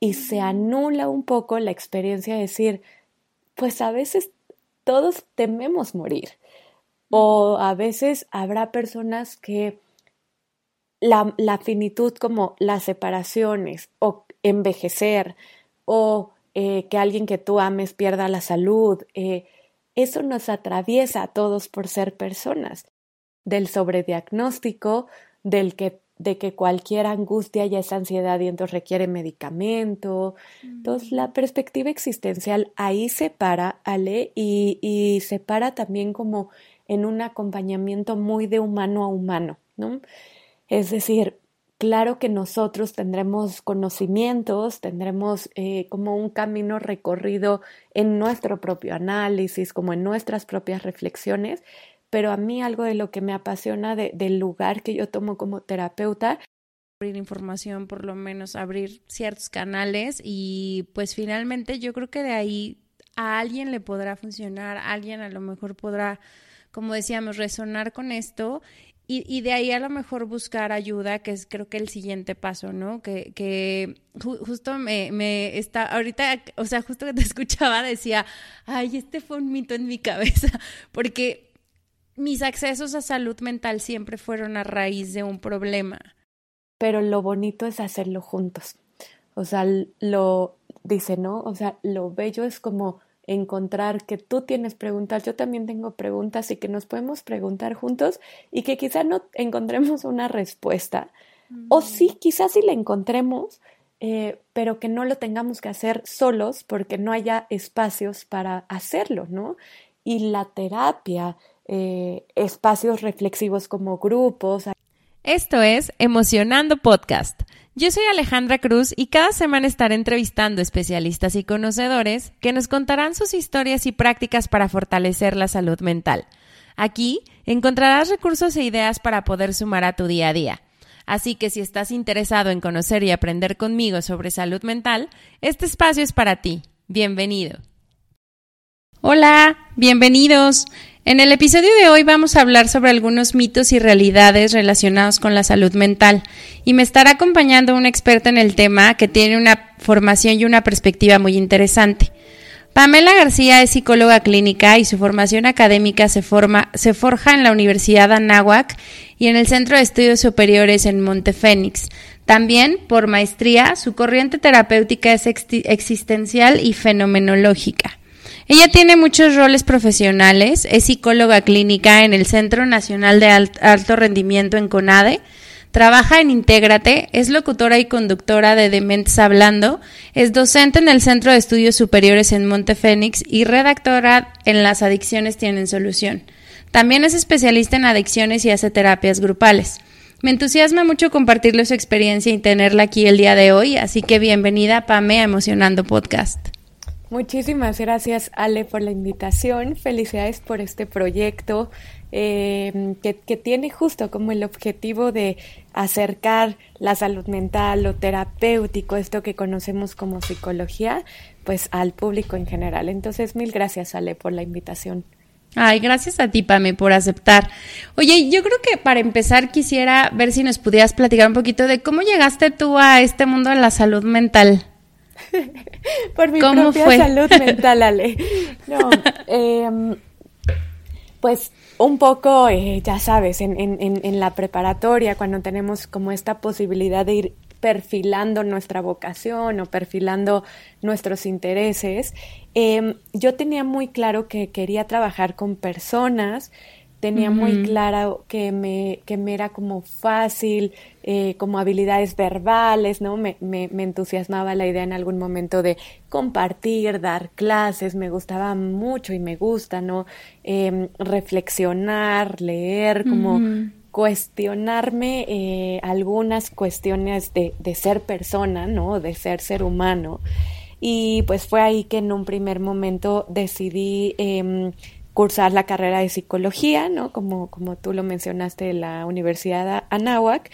y se anula un poco la experiencia de decir, pues a veces todos tememos morir o a veces habrá personas que la, la finitud como las separaciones o envejecer o eh, que alguien que tú ames pierda la salud, eh, eso nos atraviesa a todos por ser personas. Del sobrediagnóstico, del que de que cualquier angustia ya es ansiedad y entonces requiere medicamento. Entonces, la perspectiva existencial ahí se para, Ale, y, y se para también como en un acompañamiento muy de humano a humano, ¿no? Es decir, claro que nosotros tendremos conocimientos, tendremos eh, como un camino recorrido en nuestro propio análisis, como en nuestras propias reflexiones, pero a mí algo de lo que me apasiona del lugar que yo tomo como terapeuta abrir información, por lo menos abrir ciertos canales y pues finalmente yo creo que de ahí a alguien le podrá funcionar, alguien a lo mejor podrá, como decíamos, resonar con esto y, y, de ahí a lo mejor buscar ayuda, que es creo que el siguiente paso, ¿no? Que, que justo me, me está, ahorita, o sea, justo que te escuchaba decía, ay, este fue un mito en mi cabeza, porque mis accesos a salud mental siempre fueron a raíz de un problema. Pero lo bonito es hacerlo juntos. O sea, lo dice, ¿no? O sea, lo bello es como encontrar que tú tienes preguntas, yo también tengo preguntas y que nos podemos preguntar juntos y que quizá no encontremos una respuesta. O sí, quizás sí la encontremos, eh, pero que no lo tengamos que hacer solos porque no haya espacios para hacerlo, ¿no? Y la terapia, eh, espacios reflexivos como grupos. Esto es Emocionando Podcast. Yo soy Alejandra Cruz y cada semana estaré entrevistando especialistas y conocedores que nos contarán sus historias y prácticas para fortalecer la salud mental. Aquí encontrarás recursos e ideas para poder sumar a tu día a día. Así que si estás interesado en conocer y aprender conmigo sobre salud mental, este espacio es para ti. Bienvenido. Hola, bienvenidos. En el episodio de hoy vamos a hablar sobre algunos mitos y realidades relacionados con la salud mental y me estará acompañando una experta en el tema que tiene una formación y una perspectiva muy interesante. Pamela García es psicóloga clínica y su formación académica se, forma, se forja en la Universidad Anáhuac y en el Centro de Estudios Superiores en Montefénix. También, por maestría, su corriente terapéutica es existencial y fenomenológica. Ella tiene muchos roles profesionales, es psicóloga clínica en el Centro Nacional de Alto Rendimiento en CONADE, trabaja en Intégrate, es locutora y conductora de Dementes Hablando, es docente en el Centro de Estudios Superiores en Montefénix y redactora en Las Adicciones Tienen Solución. También es especialista en adicciones y hace terapias grupales. Me entusiasma mucho compartirle su experiencia y tenerla aquí el día de hoy, así que bienvenida Pame Emocionando Podcast. Muchísimas gracias, Ale, por la invitación. Felicidades por este proyecto eh, que, tiene justo como el objetivo de acercar la salud mental, lo terapéutico, esto que conocemos como psicología, pues al público en general. Entonces, mil gracias, Ale, por la invitación. Ay, gracias a ti, Pame, por aceptar. Oye, yo creo que para empezar quisiera ver si nos pudieras platicar un poquito de cómo llegaste tú a este mundo de la salud mental. por mi propia salud mental, Ale. No, em, pues un poco, eh, ya sabes, en, en, en, la preparatoria, cuando tenemos como esta posibilidad de ir perfilando nuestra vocación o perfilando nuestros intereses, em, yo tenía muy claro que quería trabajar con personas, tenía muy claro que me, que me era como fácil, eh, como habilidades verbales, ¿no? Me, me, me, entusiasmaba la idea en algún momento de compartir, dar clases, me gustaba mucho y me gusta, ¿no? Em, reflexionar, leer, como cuestionarme eh, algunas cuestiones de, de ser persona, ¿no? De ser ser humano. Y pues fue ahí que en un primer momento decidí eh, cursar la carrera de psicología, ¿no? Como, como tú lo mencionaste, en la Universidad Anáhuac.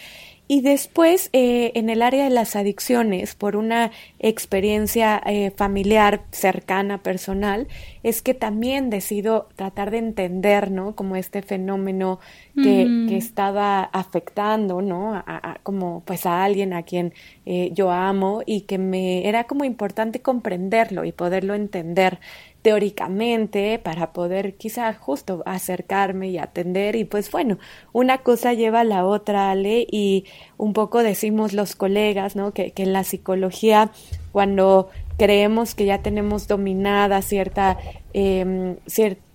Y después, eh, en el área de las adicciones, por una experiencia eh, familiar cercana, personal, es que también decido tratar de entender, ¿no? Como este fenómeno que, que estaba afectando, ¿no? A, como pues a alguien a quien eh, yo amo y que me era como importante comprenderlo y poderlo entender teóricamente para poder quizá justo acercarme y atender y pues bueno, una cosa lleva a la otra, Ale, y un poco decimos los colegas, ¿no? Que, que en la psicología cuando creemos que ya tenemos dominada cierta, eh,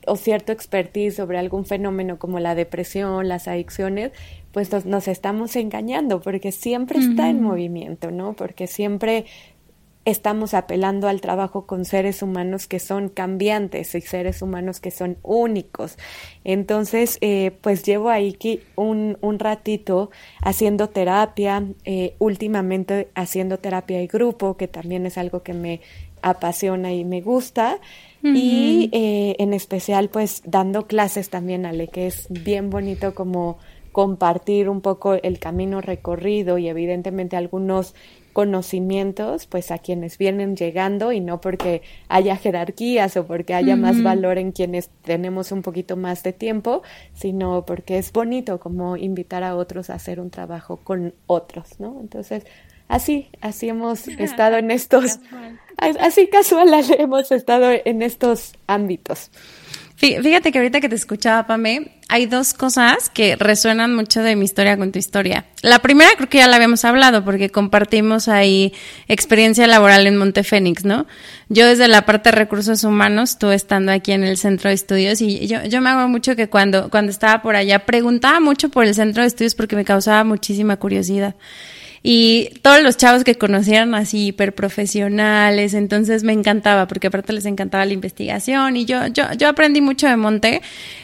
o cierto expertise sobre algún fenómeno como la depresión, las adicciones, pues nos, estamos engañando porque siempre está en movimiento, ¿no? Porque siempre estamos apelando al trabajo con seres humanos que son cambiantes y seres humanos que son únicos. Entonces, eh, pues llevo ahí un, un ratito haciendo terapia, eh, últimamente haciendo terapia y grupo, que también es algo que me apasiona y me gusta. Y eh, en especial, pues dando clases también, Ale, que es bien bonito como compartir un poco el camino recorrido y evidentemente algunos conocimientos pues a quienes vienen llegando y no porque haya jerarquías o porque haya más valor en quienes tenemos un poquito más de tiempo, sino porque es bonito como invitar a otros a hacer un trabajo con otros, ¿no? Entonces, así, así hemos estado en estos, así casual hemos estado en estos ámbitos. Fíjate que ahorita que te escuchaba, Pame, hay dos cosas que resuenan mucho de mi historia con tu historia. La primera creo que ya la habíamos hablado porque compartimos ahí experiencia laboral en Montefénix, ¿no? Yo desde la parte de recursos humanos, tú estando aquí en el centro de estudios y yo, yo me hago mucho que cuando, cuando estaba por allá preguntaba mucho por el centro de estudios porque me causaba muchísima curiosidad y todos los chavos que conocieron así hiper profesionales, entonces me encantaba porque aparte les encantaba la investigación. Y yo yo yo aprendí mucho de Monte,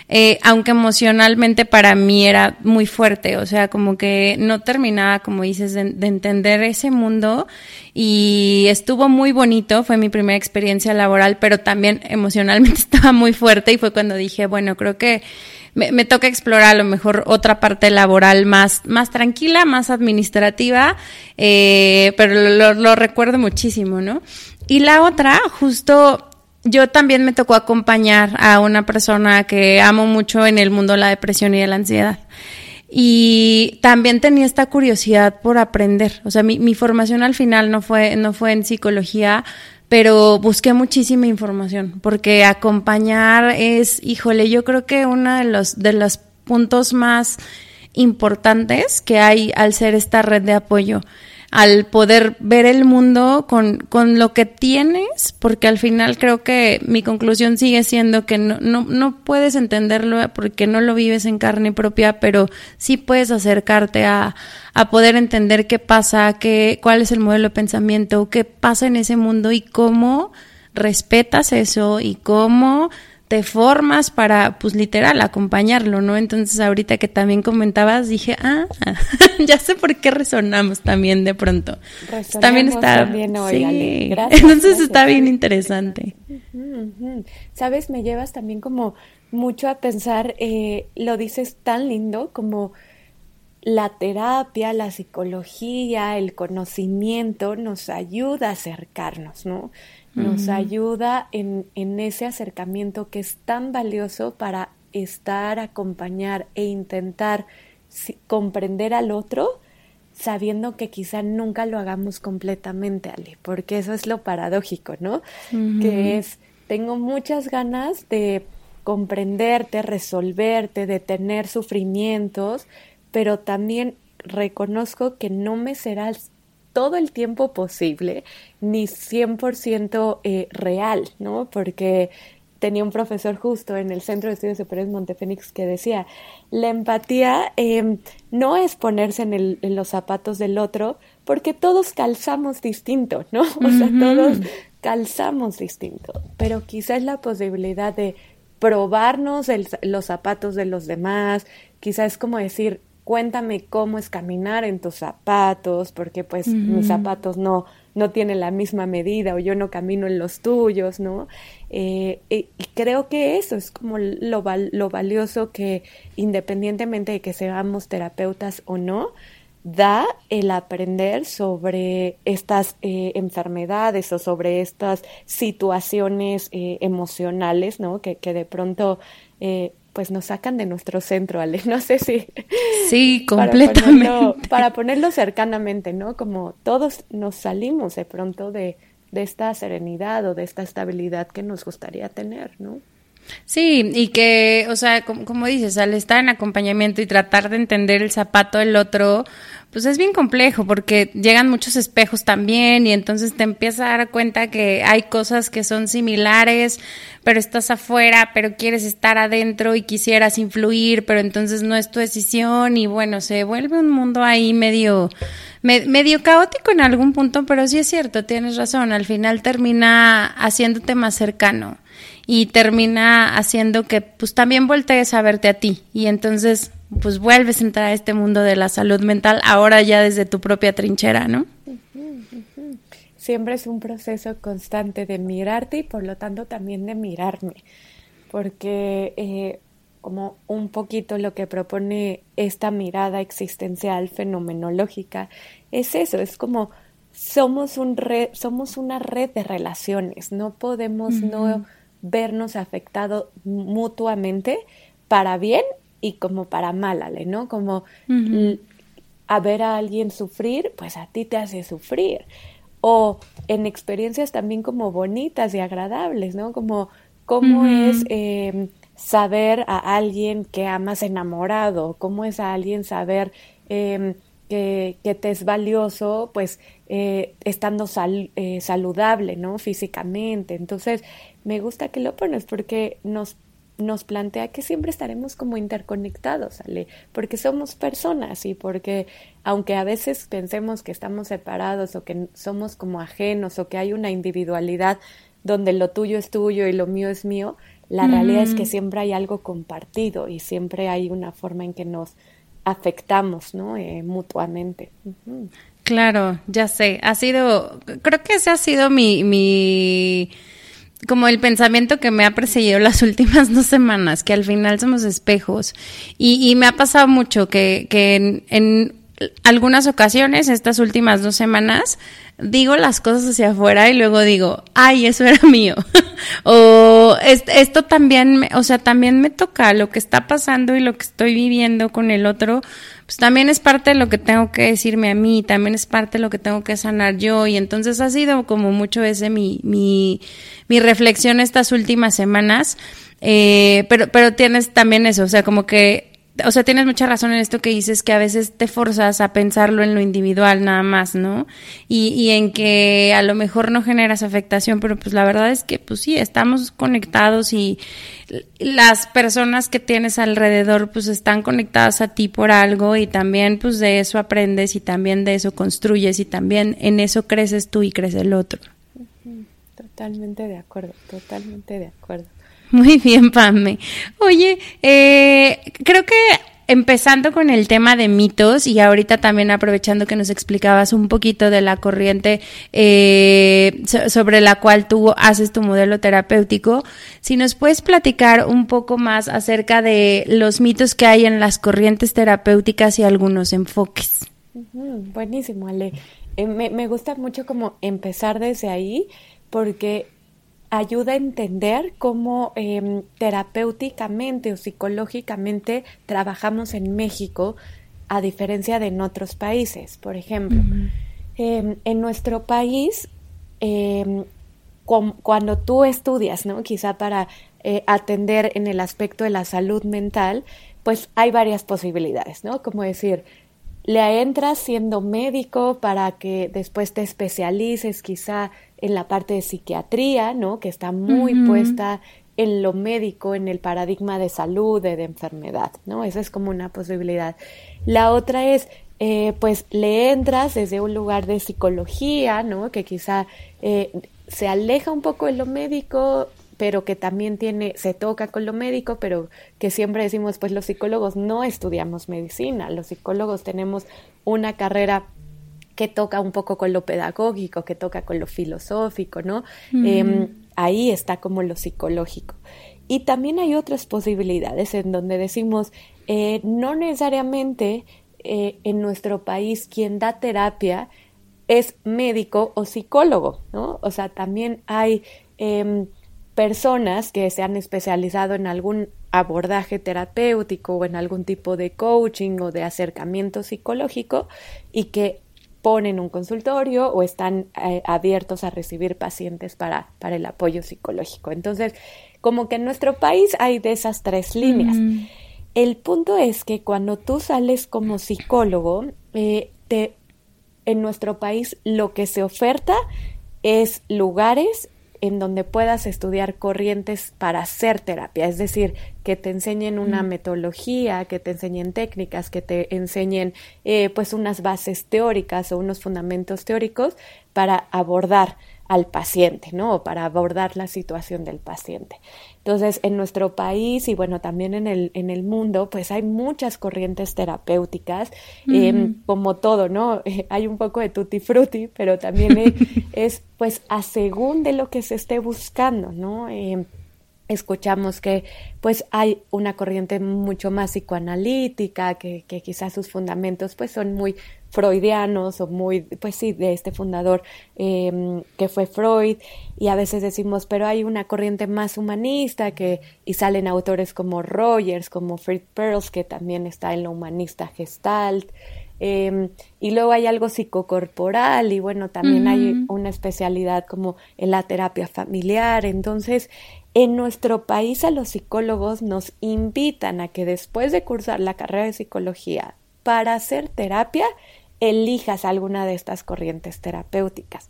eh, aunque emocionalmente para mí era muy fuerte, o sea, como que no terminaba, como dices, de, de entender ese mundo. Y estuvo muy bonito, fue mi primera experiencia laboral, pero también emocionalmente estaba muy fuerte. Y fue cuando dije, bueno, creo que me, toca explorar a lo mejor otra parte laboral más, más tranquila, más administrativa, eh, pero lo, lo recuerdo muchísimo, ¿no? Y la otra, justo yo también me tocó acompañar a una persona que amo mucho en el mundo de la depresión y de la ansiedad. Y también tenía esta curiosidad por aprender. O sea, mi, mi formación al final no fue, no fue en psicología, pero busqué muchísima información porque acompañar es, híjole, yo creo que uno de los de los puntos más importantes que hay al ser esta red de apoyo al poder ver el mundo con, con lo que tienes, porque al final creo que mi conclusión sigue siendo que no, no, no puedes entenderlo porque no lo vives en carne propia, pero sí puedes acercarte a, a poder entender qué pasa, qué, cuál es el modelo de pensamiento, qué pasa en ese mundo y cómo respetas eso y cómo te formas para, pues literal, acompañarlo, ¿no? Entonces ahorita que también comentabas, dije, ah, ya sé por qué resonamos también de pronto. también está, sí. Entonces está bien interesante. Sabes, me llevas también como mucho a pensar, eh, lo dices tan lindo como la terapia, la psicología, el conocimiento nos ayuda a acercarnos, ¿no? Nos ayuda en, en ese acercamiento que es tan valioso para estar, acompañar e intentar comprender al otro sabiendo que quizá nunca lo hagamos completamente, Ale, porque eso es lo paradójico, ¿no? Que es, tengo muchas ganas de comprenderte, resolverte, de tener sufrimientos, pero también reconozco que no me serás todo el tiempo posible, ni 100% eh, real, ¿no? Porque tenía un profesor justo en el Centro de Estudios Superiores Montefénix que decía, la empatía em, no es ponerse en, los zapatos del otro, porque todos calzamos distinto, ¿no? O sea, todos calzamos distinto, pero quizás la posibilidad de probarnos los zapatos de los demás, quizás es como decir, cuéntame cómo es caminar en tus zapatos, porque pues mis zapatos no, no tienen la misma medida o yo no camino en los tuyos, ¿no? Eh, y creo que eso es como lo, lo valioso que independientemente de que seamos terapeutas o no, da el aprender sobre estas eh, enfermedades o sobre estas situaciones eh, emocionales, ¿no? Que, que de pronto eh, pues nos sacan de nuestro centro, Ale. No sé si... Sí, completamente. Para ponerlo, cercanamente, ¿no? Como todos nos salimos de pronto de, de esta serenidad o de esta estabilidad que nos gustaría tener, ¿no? Sí, y que, o sea, como, dices, al estar en acompañamiento y tratar de entender el zapato del otro, pues es bien complejo porque llegan muchos espejos también y entonces te empiezas a dar cuenta que hay cosas que son similares, pero estás afuera, pero quieres estar adentro y quisieras influir, pero entonces no es tu decisión y bueno, se vuelve un mundo ahí medio medio caótico en algún punto, pero sí es cierto, tienes razón, al final termina haciéndote más cercano y termina haciendo que pues también voltees a verte a ti. Y entonces pues vuelves a entrar a este mundo de la salud mental ahora ya desde tu propia trinchera, ¿no? Siempre es un proceso constante de mirarte y por lo tanto también de mirarme, porque eh, como un poquito lo que propone esta mirada existencial fenomenológica es eso, es como somos un red, somos una red de relaciones, no podemos no vernos afectados mutuamente para bien y como para mal, Ale, ¿no? Como a ver a alguien sufrir, pues a ti te hace sufrir. O en experiencias también como bonitas y agradables, ¿no? Como cómo es em, saber a alguien que amas enamorado, cómo es a alguien saber em, que, que, te es valioso, pues eh, estando eh, saludable, ¿no? Físicamente. Entonces, me gusta que lo pones porque nos, nos plantea que siempre estaremos como interconectados, ¿sale? Porque somos personas y porque aunque a veces pensemos que estamos separados o que somos como ajenos o que hay una individualidad donde lo tuyo es tuyo y lo mío es mío, la realidad es que siempre hay algo compartido y siempre hay una forma en que nos afectamos, ¿no? Eh, mutuamente. Claro, ya sé. Ha sido, creo que ese ha sido mi, mi como el pensamiento que me ha perseguido las últimas dos semanas, que al final somos espejos. Y, y me ha pasado mucho que, que en, en algunas ocasiones, estas últimas dos semanas, digo las cosas hacia afuera y luego digo, ay, eso era mío. o esto también, o sea, también me toca lo que está pasando y lo que estoy viviendo con el otro, pues también es parte de lo que tengo que decirme a mí, también es parte de lo que tengo que sanar yo y entonces ha sido como mucho ese mi, mi, mi reflexión estas últimas semanas. Eh, pero, pero tienes también eso, o sea, como que o sea, tienes mucha razón en esto que dices que a veces te forzas a pensarlo en lo individual nada más, ¿no? Y, y en que a lo mejor no generas afectación, pero pues la verdad es que pues sí, estamos conectados y las personas que tienes alrededor pues están conectadas a ti por algo y también pues de eso aprendes y también de eso construyes y también en eso creces tú y crece el otro. Totalmente de acuerdo, totalmente de acuerdo. Muy bien, Pame. Oye, eh, creo que empezando con el tema de mitos y ahorita también aprovechando que nos explicabas un poquito de la corriente eh, sobre la cual tú haces tu modelo terapéutico, si nos puedes platicar un poco más acerca de los mitos que hay en las corrientes terapéuticas y algunos enfoques. buenísimo, Ale. Eh, me, me gusta mucho como empezar desde ahí porque ayuda a entender cómo em, terapéuticamente o psicológicamente trabajamos en México a diferencia de en otros países. Por ejemplo, em, en nuestro país, em, cuando tú estudias, ¿no? Quizá para eh, atender en el aspecto de la salud mental, pues hay varias posibilidades, ¿no? Como decir, le entras siendo médico para que después te especialices quizá en la parte de psiquiatría, ¿no? Que está muy puesta en lo médico, en el paradigma de salud, de, enfermedad, ¿no? Esa es como una posibilidad. La otra es, eh, pues le entras desde un lugar de psicología, ¿no? Que quizá eh, se aleja un poco de lo médico, pero que también tiene, se toca con lo médico, pero que siempre decimos, pues los psicólogos no estudiamos medicina, los psicólogos tenemos una carrera que toca un poco con lo pedagógico, que toca con lo filosófico, ¿no? Em, ahí está como lo psicológico. Y también hay otras posibilidades en donde decimos, eh, no necesariamente eh, en nuestro país quien da terapia es médico o psicólogo, ¿no? O sea, también hay em, personas que se han especializado en algún abordaje terapéutico o en algún tipo de coaching o de acercamiento psicológico y que ponen un consultorio o están eh, abiertos a recibir pacientes para, para, el apoyo psicológico. Entonces, como que en nuestro país hay de esas tres líneas. El punto es que cuando tú sales como psicólogo, eh, te, en nuestro país lo que se oferta es lugares en donde puedas estudiar corrientes para hacer terapia, es decir, que te enseñen una metodología, que te enseñen técnicas, que te enseñen eh, pues unas bases teóricas o unos fundamentos teóricos para abordar al paciente, ¿no? O para abordar la situación del paciente. Entonces, en nuestro país y bueno, también en el, en el mundo, pues hay muchas corrientes terapéuticas, em, como todo, ¿no? hay un poco de tutti frutti, pero también es, pues a según de lo que se esté buscando, ¿no? Em, escuchamos que pues hay una corriente mucho más psicoanalítica, que, que, quizás sus fundamentos pues son muy freudianos o muy, pues sí, de este fundador em, que fue Freud, y a veces decimos, pero hay una corriente más humanista que, y salen autores como Rogers, como Fritz Perls, que también está en lo humanista gestalt, em, y luego hay algo psicocorporal y bueno, también hay una especialidad como en la terapia familiar. Entonces, en nuestro país a los psicólogos nos invitan a que después de cursar la carrera de psicología para hacer terapia, elijas alguna de estas corrientes terapéuticas.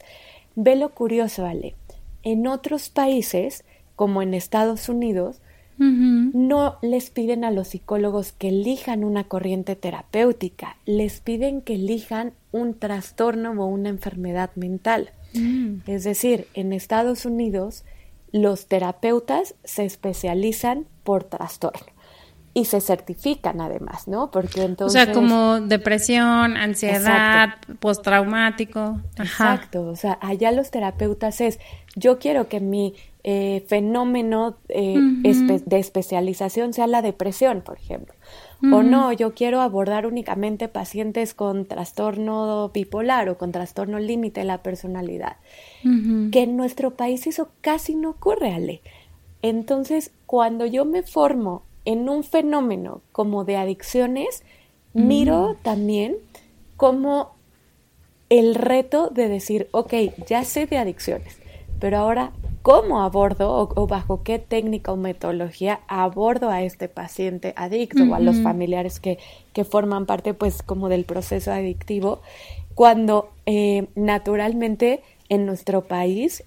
Ve lo curioso, Ale. En otros países, como en Estados Unidos, no les piden a los psicólogos que elijan una corriente terapéutica, les piden que elijan un trastorno o una enfermedad mental. Mm. Es decir, en Estados Unidos los terapeutas se especializan por trastorno y se certifican además, ¿no? Porque entonces... O sea, como depresión, ansiedad, postraumático. Exacto, o sea, allá los terapeutas es, yo quiero que mi eh, fenómeno eh, de especialización sea la depresión, por ejemplo. O no, yo quiero abordar únicamente pacientes con trastorno bipolar o con trastorno límite de la personalidad. Que en nuestro país eso casi no ocurre, Ale. Entonces, cuando yo me formo en un fenómeno como de adicciones, miro también como el reto de decir, ok, ya sé de adicciones, pero ahora cómo abordo o, bajo qué técnica o metodología abordo a este paciente adicto o a los familiares que, que, forman parte pues como del proceso adictivo, cuando eh, naturalmente en nuestro país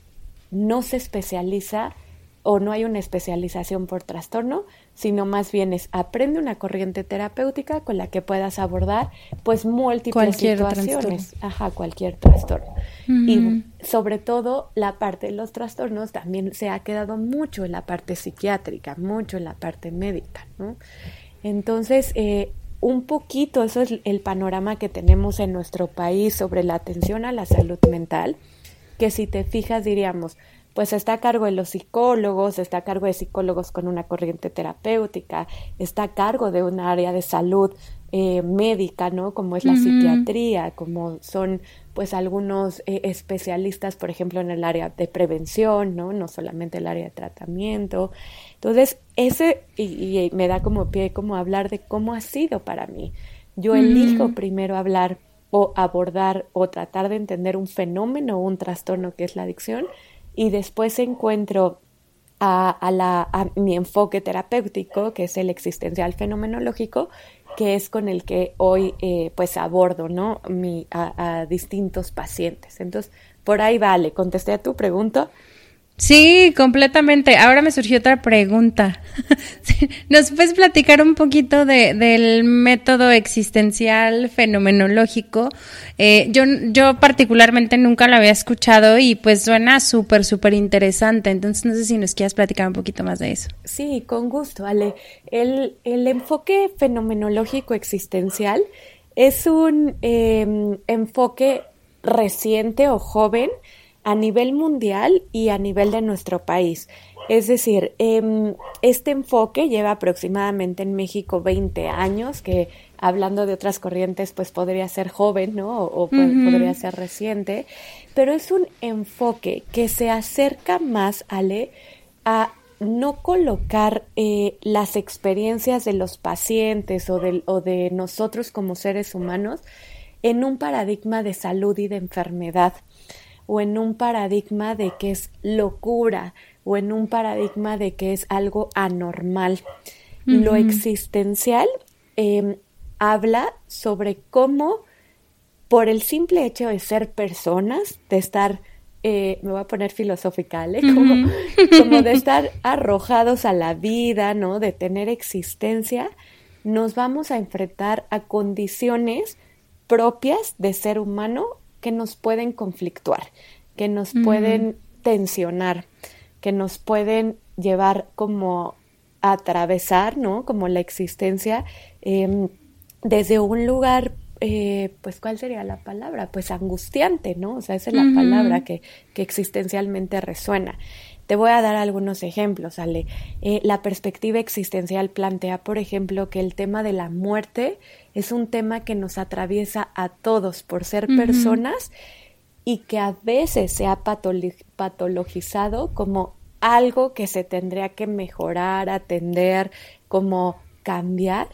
no se especializa o no hay una especialización por trastorno, sino más bien es aprende una corriente terapéutica con la que puedas abordar pues múltiples situaciones, ajá, cualquier trastorno. Y sobre todo la parte de los trastornos también se ha quedado mucho en la parte psiquiátrica, mucho en la parte médica, ¿no? Entonces, eh, un poquito eso es el panorama que tenemos en nuestro país sobre la atención a la salud mental, que si te fijas diríamos, pues está a cargo de los psicólogos, está a cargo de psicólogos con una corriente terapéutica, está a cargo de un área de salud eh, médica, ¿no? Como es la psiquiatría, como son pues algunos eh, especialistas, por ejemplo, en el área de prevención, ¿no? No solamente el área de tratamiento. Entonces, ese, y, me da como pie como hablar de cómo ha sido para mí. Yo elijo primero hablar o abordar o tratar de entender un fenómeno o un trastorno que es la adicción y después encuentro a, la, mi enfoque terapéutico, que es el existencial fenomenológico, que es con el que hoy eh, pues abordo ¿no? Mi, a, a, distintos pacientes. Entonces, por ahí vale, contesté a tu pregunta. Sí, completamente. Ahora me surgió otra pregunta. ¿Nos puedes platicar un poquito de, del método existencial fenomenológico? Eh, yo, particularmente nunca lo había escuchado y pues suena súper, súper interesante. Entonces no sé si nos quieras platicar un poquito más de eso. Sí, con gusto, Ale. El, el enfoque fenomenológico existencial es un em, enfoque reciente o joven a nivel mundial y a nivel de nuestro país. Es decir, em, este enfoque lleva aproximadamente en México 20 años que, hablando de otras corrientes, pues podría ser joven, ¿no? O, podría ser reciente, pero es un enfoque que se acerca más, Ale, a no colocar eh, las experiencias de los pacientes o de, o de nosotros como seres humanos en un paradigma de salud y de enfermedad o en un paradigma de que es locura o en un paradigma de que es algo anormal. Lo existencial em, habla sobre cómo por el simple hecho de ser personas, de estar, eh, me voy a poner filosófica, ¿eh? como, como de estar arrojados a la vida, ¿no? De tener existencia, nos vamos a enfrentar a condiciones propias de ser humano que nos pueden conflictuar, que nos pueden tensionar, que nos pueden llevar como a atravesar, ¿no? Como la existencia em, desde un lugar, eh, pues, ¿cuál sería la palabra? Pues angustiante, ¿no? O sea, esa es la palabra que, que existencialmente resuena. Te voy a dar algunos ejemplos, Ale. Eh, la perspectiva existencial plantea, por ejemplo, que el tema de la muerte es un tema que nos atraviesa a todos por ser personas y que a veces se ha patologizado como algo que se tendría que mejorar, atender, como cambiar.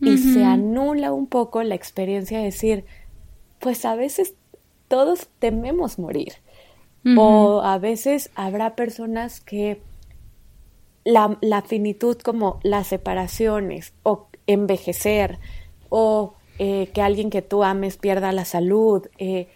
Y se anula un poco la experiencia de decir, pues a veces todos tememos morir o a veces habrá personas que la, la, finitud como las separaciones o envejecer o eh, que alguien que tú ames pierda la salud, eh,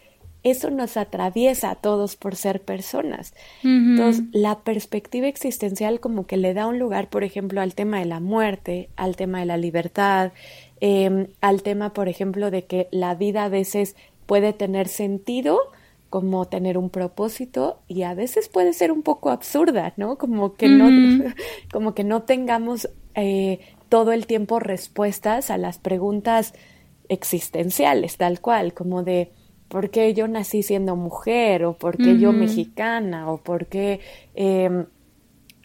eso nos atraviesa a todos por ser personas. Entonces, la perspectiva existencial como que le da un lugar, por ejemplo, al tema de la muerte, al tema de la libertad, em, al tema, por ejemplo, de que la vida a veces puede tener sentido, como tener un propósito y a veces puede ser un poco absurda, ¿no? Como que no, como que no tengamos eh, todo el tiempo respuestas a las preguntas existenciales, tal cual, como de por qué yo nací siendo mujer o por qué yo mexicana o por qué em,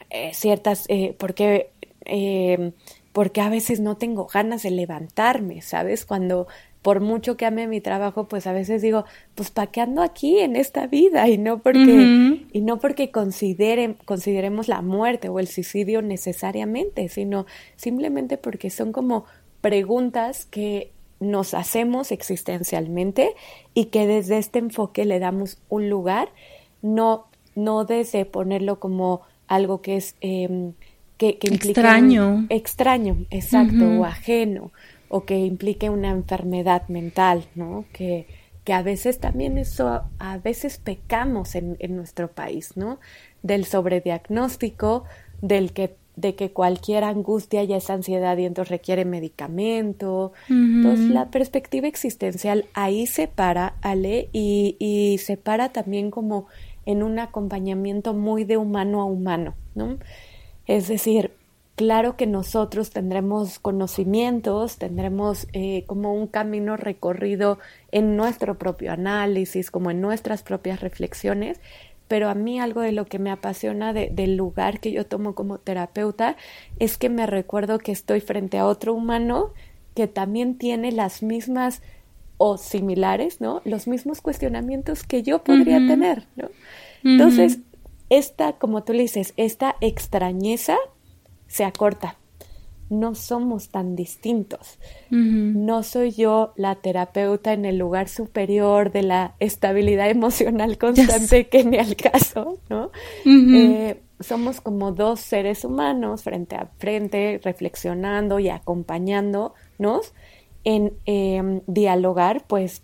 eh, ciertas, eh, por qué, em, porque a veces no tengo ganas de levantarme, ¿sabes? Cuando por mucho que ame mi trabajo, pues a veces digo, pues ¿para qué ando aquí en esta vida? Y no porque, y no porque consideremos la muerte o el suicidio necesariamente, sino simplemente porque son como preguntas que nos hacemos existencialmente y que desde este enfoque le damos un lugar, no, no desde ponerlo como algo que es em, que, que implica extraño. extraño, exacto, o ajeno, o que implique una enfermedad mental, ¿no? Que, que a veces también eso, a veces pecamos en, en nuestro país, ¿no? Del sobrediagnóstico, del que de que cualquier angustia ya es ansiedad y entonces requiere medicamento. Entonces la perspectiva existencial ahí se para, Ale, y, y se para también como en un acompañamiento muy de humano a humano, ¿no? Es decir, claro que nosotros tendremos conocimientos, tendremos eh, como un camino recorrido en nuestro propio análisis, como en nuestras propias reflexiones, pero a mí algo de lo que me apasiona del lugar que yo tomo como terapeuta es que me recuerdo que estoy frente a otro humano que también tiene las mismas o similares, ¿no? Los mismos cuestionamientos que yo podría tener, ¿no? Entonces, esta, como tú le dices, esta extrañeza se acorta no somos tan distintos. No soy yo la terapeuta en el lugar superior de la estabilidad emocional constante que ni al caso, ¿no? Eh, somos como dos seres humanos frente a frente, reflexionando y acompañándonos en em, dialogar, pues,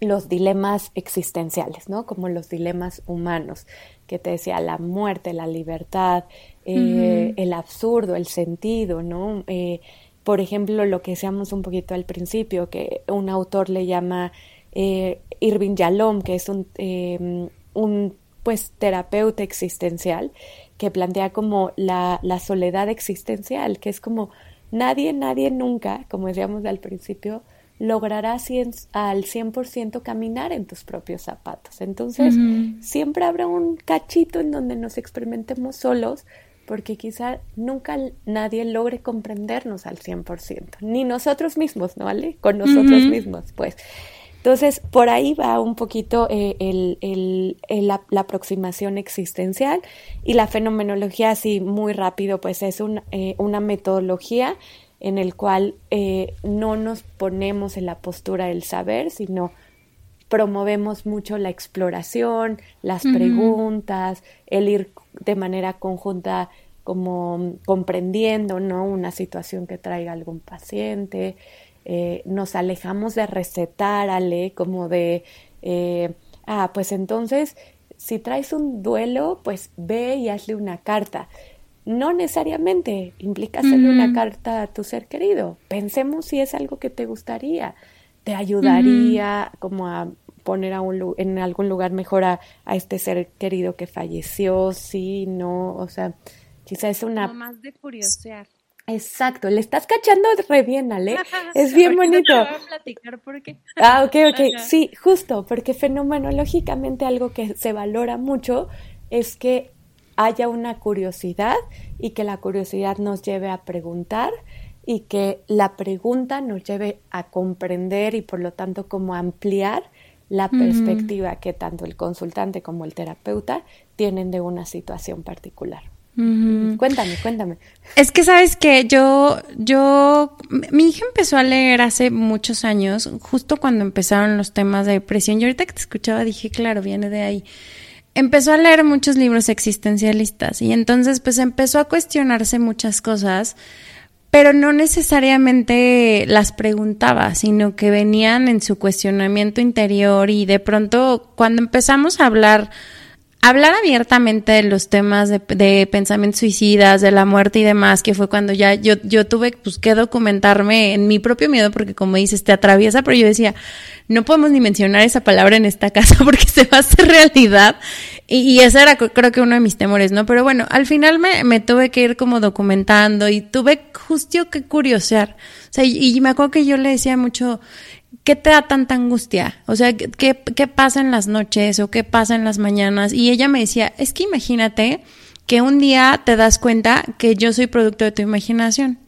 los dilemas existenciales, ¿no? Como los dilemas humanos, que te decía, la muerte, la libertad, eh, el absurdo, el sentido, ¿no? Eh, por ejemplo, lo que decíamos un poquito al principio, que un autor le llama eh, Irving Yalom, que es un, em, un pues terapeuta existencial, que plantea como la, la soledad existencial, que es como nadie, nadie nunca, como decíamos al principio, lograrás al 100% caminar en tus propios zapatos. Entonces, siempre habrá un cachito en donde nos experimentemos solos, porque quizá nunca nadie logre comprendernos al 100%, ni nosotros mismos, ¿no, vale? Con nosotros mismos, pues. Entonces, por ahí va un poquito eh, el, la, aproximación existencial y la fenomenología, así muy rápido, pues es eh, una metodología en el cual eh, no nos ponemos en la postura del saber, sino promovemos mucho la exploración, las preguntas, el ir de manera conjunta como comprendiendo, ¿no? Una situación que traiga algún paciente, eh, nos alejamos de recetar, Ale, como de, eh, ah, pues entonces, si traes un duelo, pues ve y hazle una carta. No necesariamente implica hacerle una carta a tu ser querido. Pensemos si es algo que te gustaría, te ayudaría como a poner a un, en algún lugar mejor a, a, este ser querido que falleció, sí, no, o sea, quizás es una... más de curiosear. Exacto, le estás cachando re bien, Ale. Es bien bonito. Te voy a platicar por qué. Ah, ok, ok. Sí, justo, porque fenomenológicamente algo que se valora mucho es que haya una curiosidad y que la curiosidad nos lleve a preguntar y que la pregunta nos lleve a comprender y por lo tanto como ampliar la perspectiva que tanto el consultante como el terapeuta tienen de una situación particular. Cuéntame, cuéntame. Es que sabes que yo, yo, mi hija empezó a leer hace muchos años, justo cuando empezaron los temas de depresión. Y ahorita que te escuchaba dije, claro, viene de ahí. Empezó a leer muchos libros existencialistas y entonces pues empezó a cuestionarse muchas cosas, pero no necesariamente las preguntaba, sino que venían en su cuestionamiento interior y de pronto cuando empezamos a hablar hablar abiertamente de los temas de, de, pensamientos suicidas, de la muerte y demás, que fue cuando ya yo, yo tuve pues, que documentarme en mi propio miedo, porque como dices, te atraviesa, pero yo decía, no podemos ni mencionar esa palabra en esta casa porque se va a hacer realidad. Y, y ese era creo que uno de mis temores, ¿no? Pero bueno, al final me, me tuve que ir como documentando y tuve justo que curiosear. O sea, y, y me acuerdo que yo le decía mucho, ¿qué te da tanta angustia? O sea, ¿qué, ¿qué pasa en las noches o qué pasa en las mañanas? Y ella me decía, es que imagínate que un día te das cuenta que yo soy producto de tu imaginación.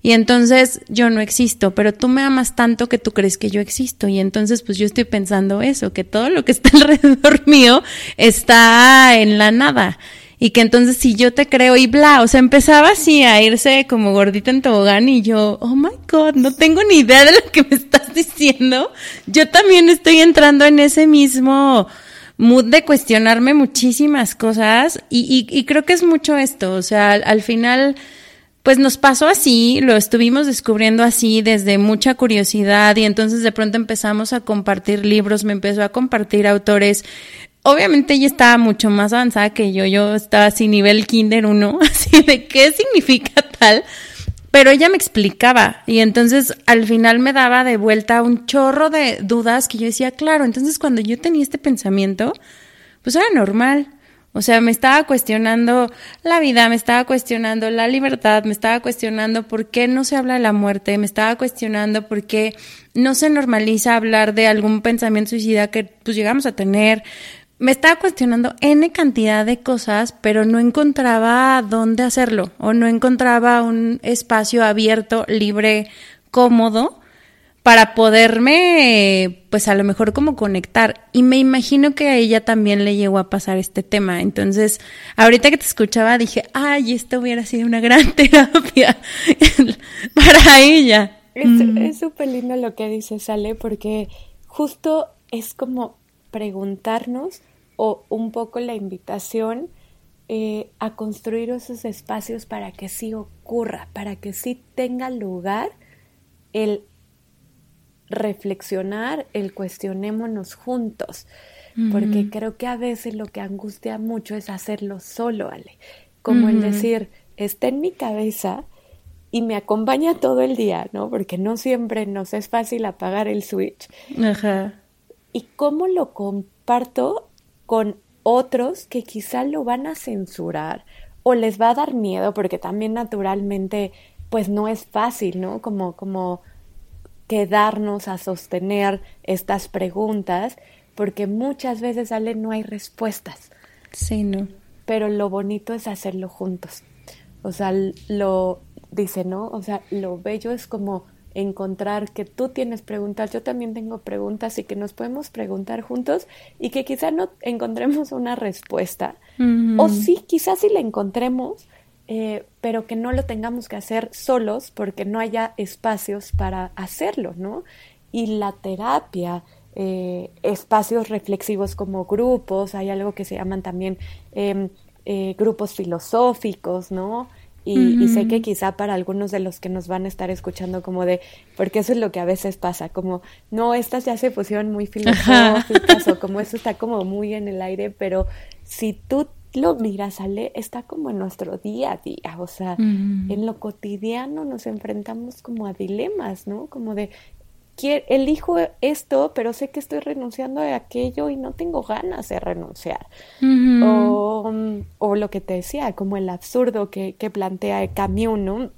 Y entonces yo no existo, pero tú me amas tanto que tú crees que yo existo. Y entonces pues yo estoy pensando eso, que todo lo que está alrededor mío está en la nada y que entonces si yo te creo y bla, o sea, empezaba así a irse como gordita en tobogán y yo, oh my god, no tengo ni idea de lo que me estás diciendo. Yo también estoy entrando en ese mismo mood de cuestionarme muchísimas cosas y, y, creo que es mucho esto, o sea, al, final pues nos pasó así, lo estuvimos descubriendo así desde mucha curiosidad y entonces de pronto empezamos a compartir libros, me empezó a compartir autores obviamente ella estaba mucho más avanzada que yo, yo estaba así nivel kinder 1, así de qué significa tal, pero ella me explicaba y entonces al final me daba de vuelta un chorro de dudas que yo decía, claro, entonces cuando yo tenía este pensamiento, pues era normal. O sea, me estaba cuestionando la vida, me estaba cuestionando la libertad, me estaba cuestionando por qué no se habla de la muerte, me estaba cuestionando por qué no se normaliza hablar de algún pensamiento suicida que pues llegamos a tener, me estaba cuestionando N cantidad de cosas, pero no encontraba dónde hacerlo o no encontraba un espacio abierto, libre, cómodo para poderme, pues a lo mejor como conectar. Y me imagino que a ella también le llegó a pasar este tema. Entonces, ahorita que te escuchaba dije, ay, esto hubiera sido una gran terapia para ella. Es súper lindo lo que dice Sale, porque justo es como preguntarnos o un poco la invitación eh, a construir esos espacios para que sí ocurra, para que sí tenga lugar el reflexionar, el cuestionémonos juntos, porque creo que a veces lo que angustia mucho es hacerlo solo, Ale, como el decir, está en mi cabeza y me acompaña todo el día, ¿no? Porque no siempre nos es fácil apagar el switch. Ajá. ¿Y cómo lo comparto con otros que quizá lo van a censurar o les va a dar miedo porque también naturalmente pues no es fácil, ¿no? Como, como quedarnos a sostener estas preguntas porque muchas veces sale no hay respuestas. Sí, no. pero lo bonito es hacerlo juntos. O sea, lo dice, ¿no? O sea, lo bello es como encontrar que tú tienes preguntas, yo también tengo preguntas y que nos podemos preguntar juntos y que quizá no encontremos una respuesta. O sí, quizás sí la encontremos, eh, pero que no lo tengamos que hacer solos porque no haya espacios para hacerlo, ¿no? Y la terapia, eh, espacios reflexivos como grupos, hay algo que se llaman también em, eh, grupos filosóficos, ¿no? Y, sé que quizá para algunos de los que nos van a estar escuchando como de, porque eso es lo que a veces pasa, como, no, estas ya se pusieron muy filosóficas o como eso está como muy en el aire, pero si tú lo miras, Ale, está como en nuestro día a día, o sea, en lo cotidiano nos enfrentamos como a dilemas, ¿no? Como de, elijo esto, pero sé que estoy renunciando a aquello y no tengo ganas de renunciar. o, o, lo que te decía, como el absurdo que, que plantea Camus, ¿no?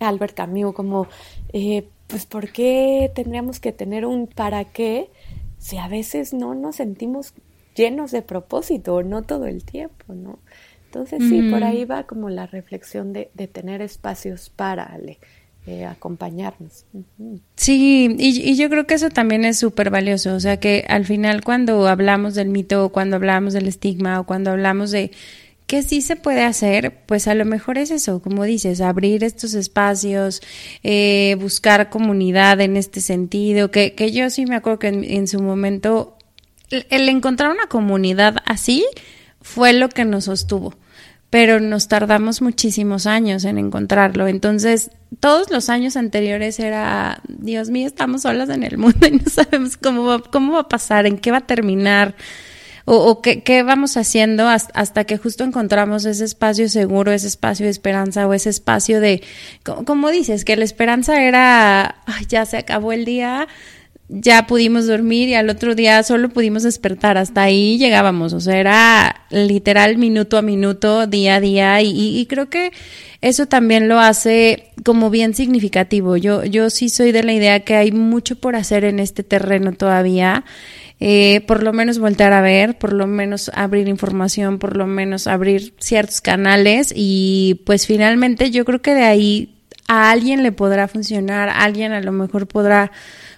Albert Camus, como, eh, pues, ¿por qué tendríamos que tener un para qué si a veces no nos sentimos llenos de propósito, no todo el tiempo, ¿no? Entonces sí, por ahí va como la reflexión de, de tener espacios para eh, acompañarnos. Sí, y, yo creo que eso también es súper valioso, o sea que al final cuando hablamos del mito, o cuando hablamos del estigma, o cuando hablamos de qué sí se puede hacer, pues a lo mejor es eso, como dices, abrir estos espacios, eh, buscar comunidad en este sentido, que, que yo sí me acuerdo que en su momento el encontrar una comunidad así fue lo que nos sostuvo, pero nos tardamos muchísimos años en encontrarlo. Entonces, todos los años anteriores era, Dios mío, estamos solas en el mundo y no sabemos cómo va, cómo va a pasar, en qué va a terminar. O, qué, qué, vamos haciendo hasta, que justo encontramos ese espacio seguro, ese espacio de esperanza o ese espacio de, como, dices, que la esperanza era, ya se acabó el día, ya pudimos dormir y al otro día solo pudimos despertar. Hasta ahí llegábamos. O sea, era literal minuto a minuto, día a día. Y, creo que eso también lo hace como bien significativo. Yo, yo sí soy de la idea que hay mucho por hacer en este terreno todavía. Eh, por lo menos voltear a ver, por lo menos abrir información, por lo menos abrir ciertos canales y pues finalmente yo creo que de ahí a alguien le podrá funcionar, alguien a lo mejor podrá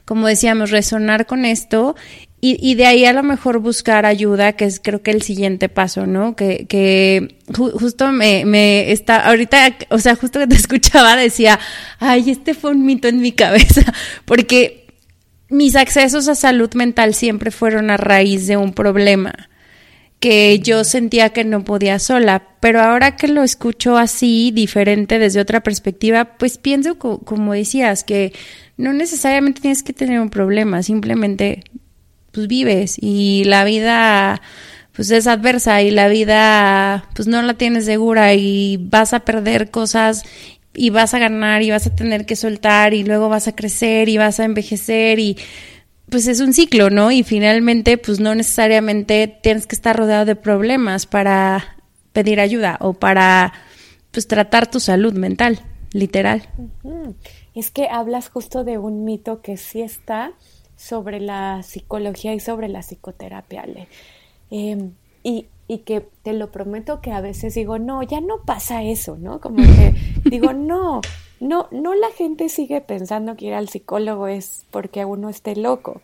como decíamos, resonar con esto y, y, de ahí a lo mejor buscar ayuda, que es creo que el siguiente paso, ¿no? Que, que justo me, me está, ahorita, o sea, justo que te escuchaba decía, ay, este fue un mito en mi cabeza, porque mis accesos a salud mental siempre fueron a raíz de un problema que yo sentía que no podía sola, pero ahora que lo escucho así, diferente desde otra perspectiva, pues pienso, como decías, que no necesariamente tienes que tener un problema, simplemente pues vives y la vida pues es adversa y la vida pues no la tienes segura y vas a perder cosas y vas a ganar y vas a tener que soltar y luego vas a crecer y vas a envejecer y pues es un ciclo, ¿no? Y finalmente pues no necesariamente tienes que estar rodeado de problemas para pedir ayuda o para pues tratar tu salud mental, literal. Es que hablas justo de un mito que sí está sobre la psicología y sobre la psicoterapia, em, y, y, que te lo prometo que a veces digo, no, ya no pasa eso, ¿no? Como que digo, no, no, no la gente sigue pensando que ir al psicólogo es porque uno esté loco,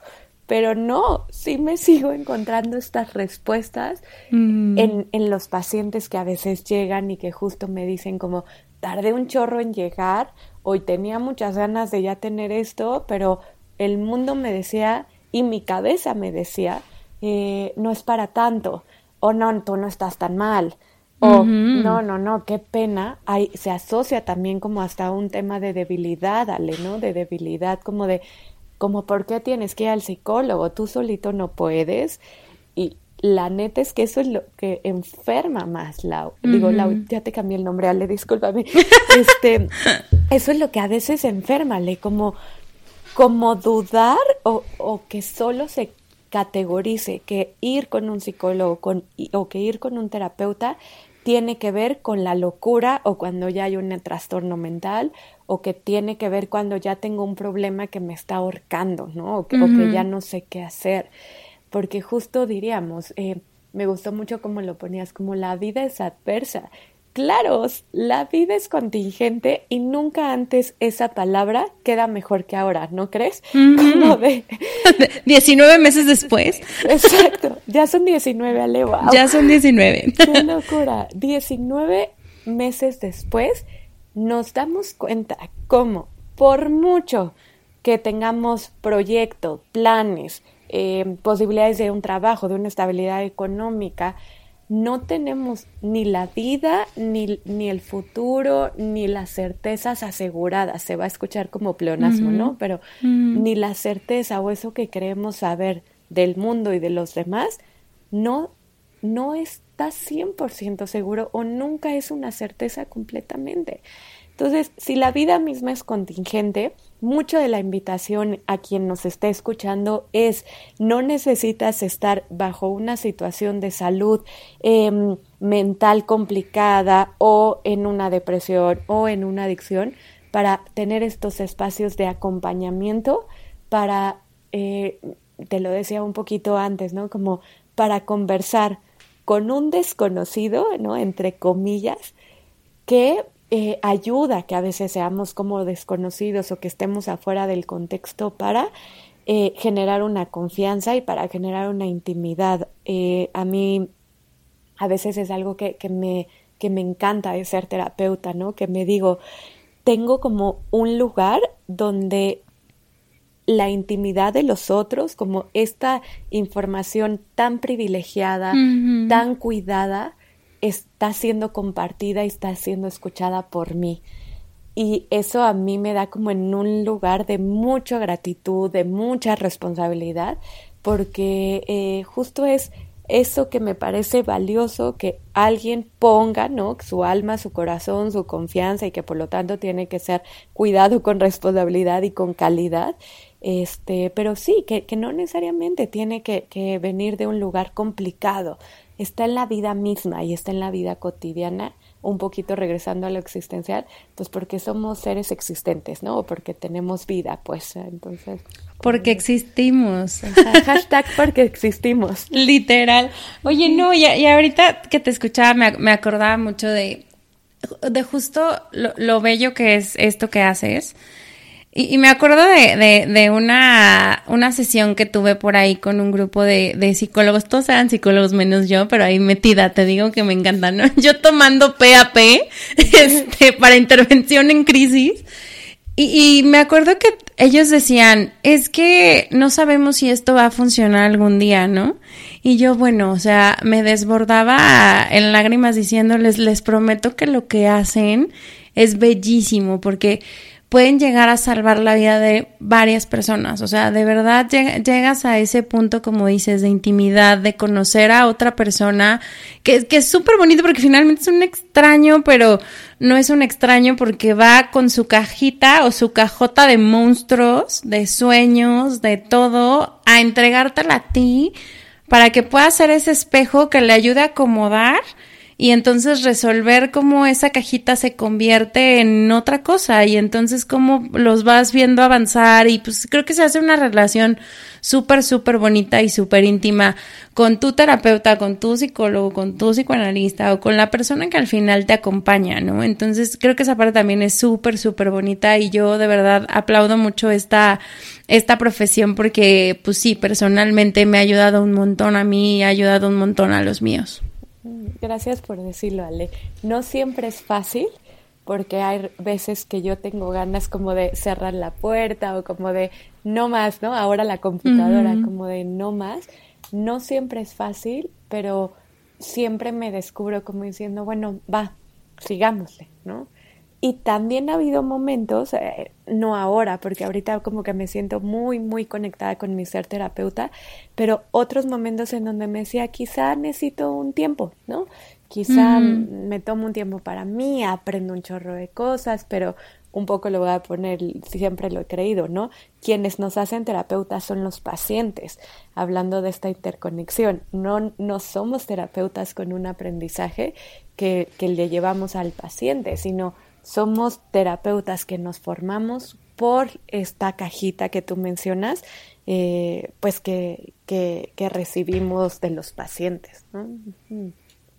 pero no, sí me sigo encontrando estas respuestas mm. en, en, los pacientes que a veces llegan y que justo me dicen como, tardé un chorro en llegar hoy tenía muchas ganas de ya tener esto, pero el mundo me decía y mi cabeza me decía, eh, no es para tanto, o no, tú no estás tan mal, o no, no, no, qué pena, Ahí se asocia también como hasta un tema de debilidad, Ale, ¿no? De debilidad, como de, como, ¿por qué tienes que ir al psicólogo? Tú solito no puedes. Y, la neta es que eso es lo que enferma más, Lau. Digo, Lau, ya te cambié el nombre, Ale, discúlpame. este, eso es lo que a veces enferma, Le, como, como dudar o, o, que solo se categorice que ir con un psicólogo con, o que ir con un terapeuta tiene que ver con la locura o cuando ya hay un trastorno mental o que tiene que ver cuando ya tengo un problema que me está ahorcando, ¿no? O que, o que ya no sé qué hacer porque justo diríamos, eh, me gustó mucho como lo ponías, como la vida es adversa. Claro, la vida es contingente y nunca antes esa palabra queda mejor que ahora, ¿no crees? Como de... 19 meses después. Exacto, ya son 19, Ale, Ya son 19. Qué locura. 19 meses después nos damos cuenta cómo, por mucho que tengamos proyectos, planes, eh, posibilidades de un trabajo, de una estabilidad económica, no tenemos ni la vida, ni, ni, el futuro, ni las certezas aseguradas. Se va a escuchar como pleonasmo, ¿no? Pero ni la certeza o eso que creemos saber del mundo y de los demás, no, no está 100% seguro o nunca es una certeza completamente. Entonces, si la vida misma es contingente, mucho de la invitación a quien nos esté escuchando es no necesitas estar bajo una situación de salud em, mental complicada o en una depresión o en una adicción para tener estos espacios de acompañamiento para, eh, te lo decía un poquito antes, ¿no? Como para conversar con un desconocido, ¿no? Entre comillas, que eh, ayuda que a veces seamos como desconocidos o que estemos afuera del contexto para eh, generar una confianza y para generar una intimidad. Eh, a mí a veces es algo que, que, me, que me encanta de ser terapeuta, ¿no? Que me digo, tengo como un lugar donde la intimidad de los otros, como esta información tan privilegiada, tan cuidada, está siendo compartida y está siendo escuchada por mí. Y eso a mí me da como en un lugar de mucha gratitud, de mucha responsabilidad, porque eh, justo es eso que me parece valioso que alguien ponga, ¿no? Su alma, su corazón, su confianza y que por lo tanto tiene que ser cuidado con responsabilidad y con calidad. Este, pero sí, que, que no necesariamente tiene que, que venir de un lugar complicado, está en la vida misma y está en la vida cotidiana, un poquito regresando a lo existencial, pues porque somos seres existentes, ¿no? O porque tenemos vida, pues, entonces. Porque existimos. hashtag porque existimos. Literal. Oye, no, y, y ahorita que te escuchaba me, me, acordaba mucho de, de justo lo, lo bello que es esto que haces y, me acuerdo de, de, una, una sesión que tuve por ahí con un grupo de, de psicólogos, todos eran psicólogos menos yo, pero ahí metida, te digo que me encanta, ¿no? Yo tomando PAP este, para intervención en crisis. Y, y me acuerdo que ellos decían, es que no sabemos si esto va a funcionar algún día, ¿no? Y yo, bueno, o sea, me desbordaba en lágrimas diciéndoles, les prometo que lo que hacen es bellísimo, porque pueden llegar a salvar la vida de varias personas. O sea, de verdad llegas a ese punto, como dices, de intimidad, de conocer a otra persona, que, que es súper bonito porque finalmente es un extraño, pero no es un extraño porque va con su cajita o su cajota de monstruos, de sueños, de todo, a entregártela a ti para que pueda ser ese espejo que le ayude a acomodar y entonces resolver cómo esa cajita se convierte en otra cosa y entonces cómo los vas viendo avanzar y pues creo que se hace una relación súper, súper bonita y súper íntima con tu terapeuta, con tu psicólogo, con tu psicoanalista o con la persona que al final te acompaña, ¿no? Entonces creo que esa parte también es súper, súper bonita y yo de verdad aplaudo mucho esta, esta profesión porque pues sí, personalmente me ha ayudado un montón a mí y ha ayudado un montón a los míos. Gracias por decirlo, Ale. No siempre es fácil porque hay veces que yo tengo ganas como de cerrar la puerta o como de no más, ¿no? Ahora la computadora, como de no más. No siempre es fácil, pero siempre me descubro como diciendo, bueno, va, sigámosle, ¿no? Y también ha habido momentos, eh, no ahora, porque ahorita como que me siento muy, muy conectada con mi ser terapeuta, pero otros momentos en donde me decía, quizá necesito un tiempo, ¿no? Quizá me tomo un tiempo para mí, aprendo un chorro de cosas, pero un poco lo voy a poner, siempre lo he creído, ¿no? Quienes nos hacen terapeutas son los pacientes, hablando de esta interconexión. No, no somos terapeutas con un aprendizaje que, que le llevamos al paciente, sino somos terapeutas que nos formamos por esta cajita que tú mencionas, eh, pues que, que, que, recibimos de los pacientes. ¿no?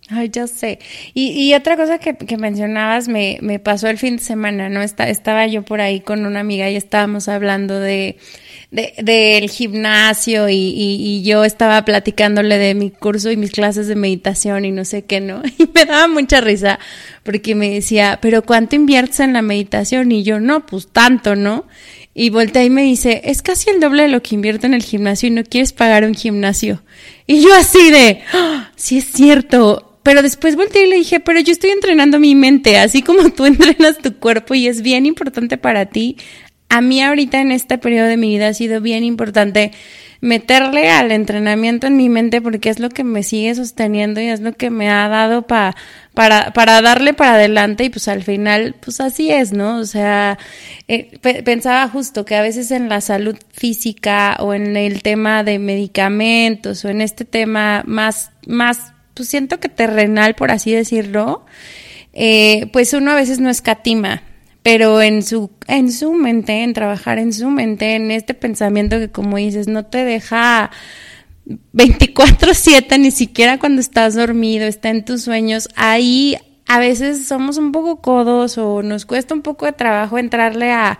Ay, ya sé. Y, y otra cosa que, que mencionabas me, me, pasó el fin de semana, ¿no? Está, estaba yo por ahí con una amiga y estábamos hablando de, de del gimnasio y, y, y, yo estaba platicándole de mi curso y mis clases de meditación y no sé qué, ¿no? Y me daba mucha risa porque me decía, pero ¿cuánto inviertes en la meditación? Y yo, no, pues tanto, ¿no? Y voltea y me dice, es casi el doble de lo que invierto en el gimnasio y no quieres pagar un gimnasio. Y yo así de, ¡Ah! sí es cierto, pero después volteé y le dije, pero yo estoy entrenando mi mente, así como tú entrenas tu cuerpo y es bien importante para ti. A mí ahorita en este periodo de mi vida ha sido bien importante meterle al entrenamiento en mi mente porque es lo que me sigue sosteniendo y es lo que me ha dado pa, para, para darle para adelante y pues al final pues así es, ¿no? O sea, eh, pensaba justo que a veces en la salud física o en el tema de medicamentos o en este tema más, más pues siento que terrenal, por así decirlo, eh, pues uno a veces no escatima, pero en su, en su mente, en trabajar en su mente, en este pensamiento que como dices, no te deja 24/7, ni siquiera cuando estás dormido, está en tus sueños, ahí a veces somos un poco codos o nos cuesta un poco de trabajo entrarle a,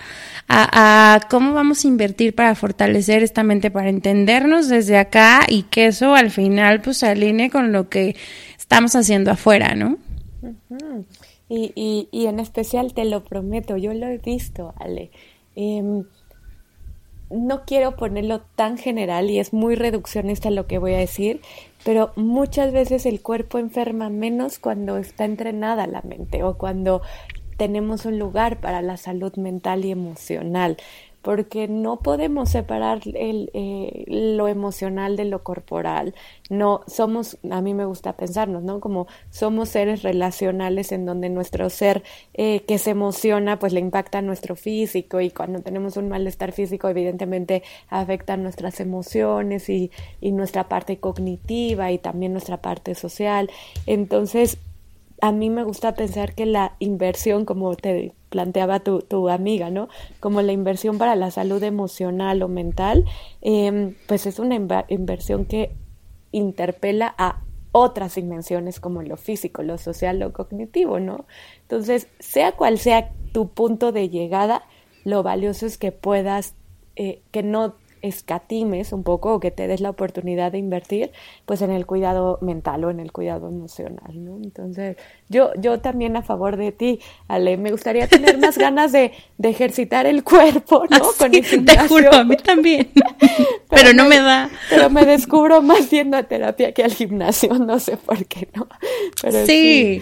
a, cómo vamos a invertir para fortalecer esta mente, para entendernos desde acá y que eso al final pues se alinee con lo que estamos haciendo afuera, ¿no? Y, y, y, en especial te lo prometo, yo lo he visto, Ale. Em, no quiero ponerlo tan general y es muy reduccionista lo que voy a decir, pero muchas veces el cuerpo enferma menos cuando está entrenada la mente o cuando tenemos un lugar para la salud mental y emocional, porque no podemos separar el, eh, lo emocional de lo corporal. No somos, a mí me gusta pensarnos, ¿no? Como somos seres relacionales en donde nuestro ser eh, que se emociona, pues le impacta a nuestro físico y cuando tenemos un malestar físico, evidentemente afecta nuestras emociones y, y nuestra parte cognitiva y también nuestra parte social. Entonces, a mí me gusta pensar que la inversión, como te planteaba tu, tu amiga, ¿no? Como la inversión para la salud emocional o mental, eh, pues es una inversión que interpela a otras dimensiones como lo físico, lo social, lo cognitivo, ¿no? Entonces, sea cual sea tu punto de llegada, lo valioso es que puedas, eh, que no escatimes un poco o que te des la oportunidad de invertir pues en el cuidado mental o en el cuidado emocional, ¿no? Entonces, yo, yo también a favor de ti, Ale, me gustaría tener más ganas de, de ejercitar el cuerpo, ¿no? Con te juro, a mí también. pero, no me, da. Pero me descubro más yendo a terapia que al gimnasio, no sé por qué, ¿no? Pero sí.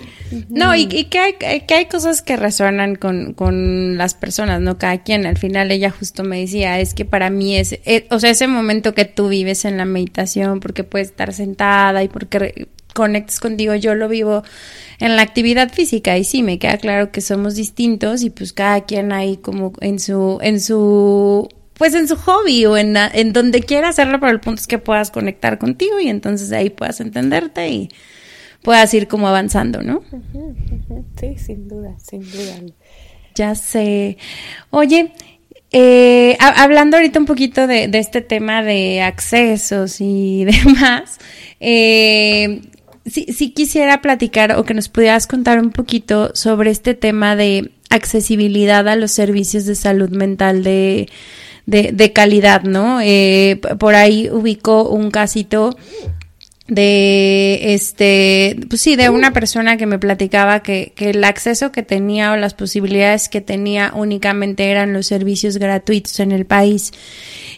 No, y, y, que, hay, que hay cosas que resuenan con, con las personas, ¿no? Cada quien, al final ella justo me decía, es que para mí es eh, o sea, ese momento que tú vives en la meditación, porque puedes estar sentada y porque conectas contigo, yo lo vivo en la actividad física y sí, me queda claro que somos distintos y pues cada quien ahí como en su, en su, pues en su hobby o en, en donde quiera hacerlo, pero el punto es que puedas conectar contigo y entonces ahí puedas entenderte y puedas ir como avanzando, ¿no? Sí, sin duda, sin duda. Ya sé. Oye, eh, hablando ahorita un poquito de, este tema de accesos y demás, eh, sí, quisiera platicar o que nos pudieras contar un poquito sobre este tema de accesibilidad a los servicios de salud mental de, de, calidad, ¿no? Eh, por ahí ubicó un casito de este, pues sí, de una persona que me platicaba que, que el acceso que tenía o las posibilidades que tenía únicamente eran los servicios gratuitos en el país.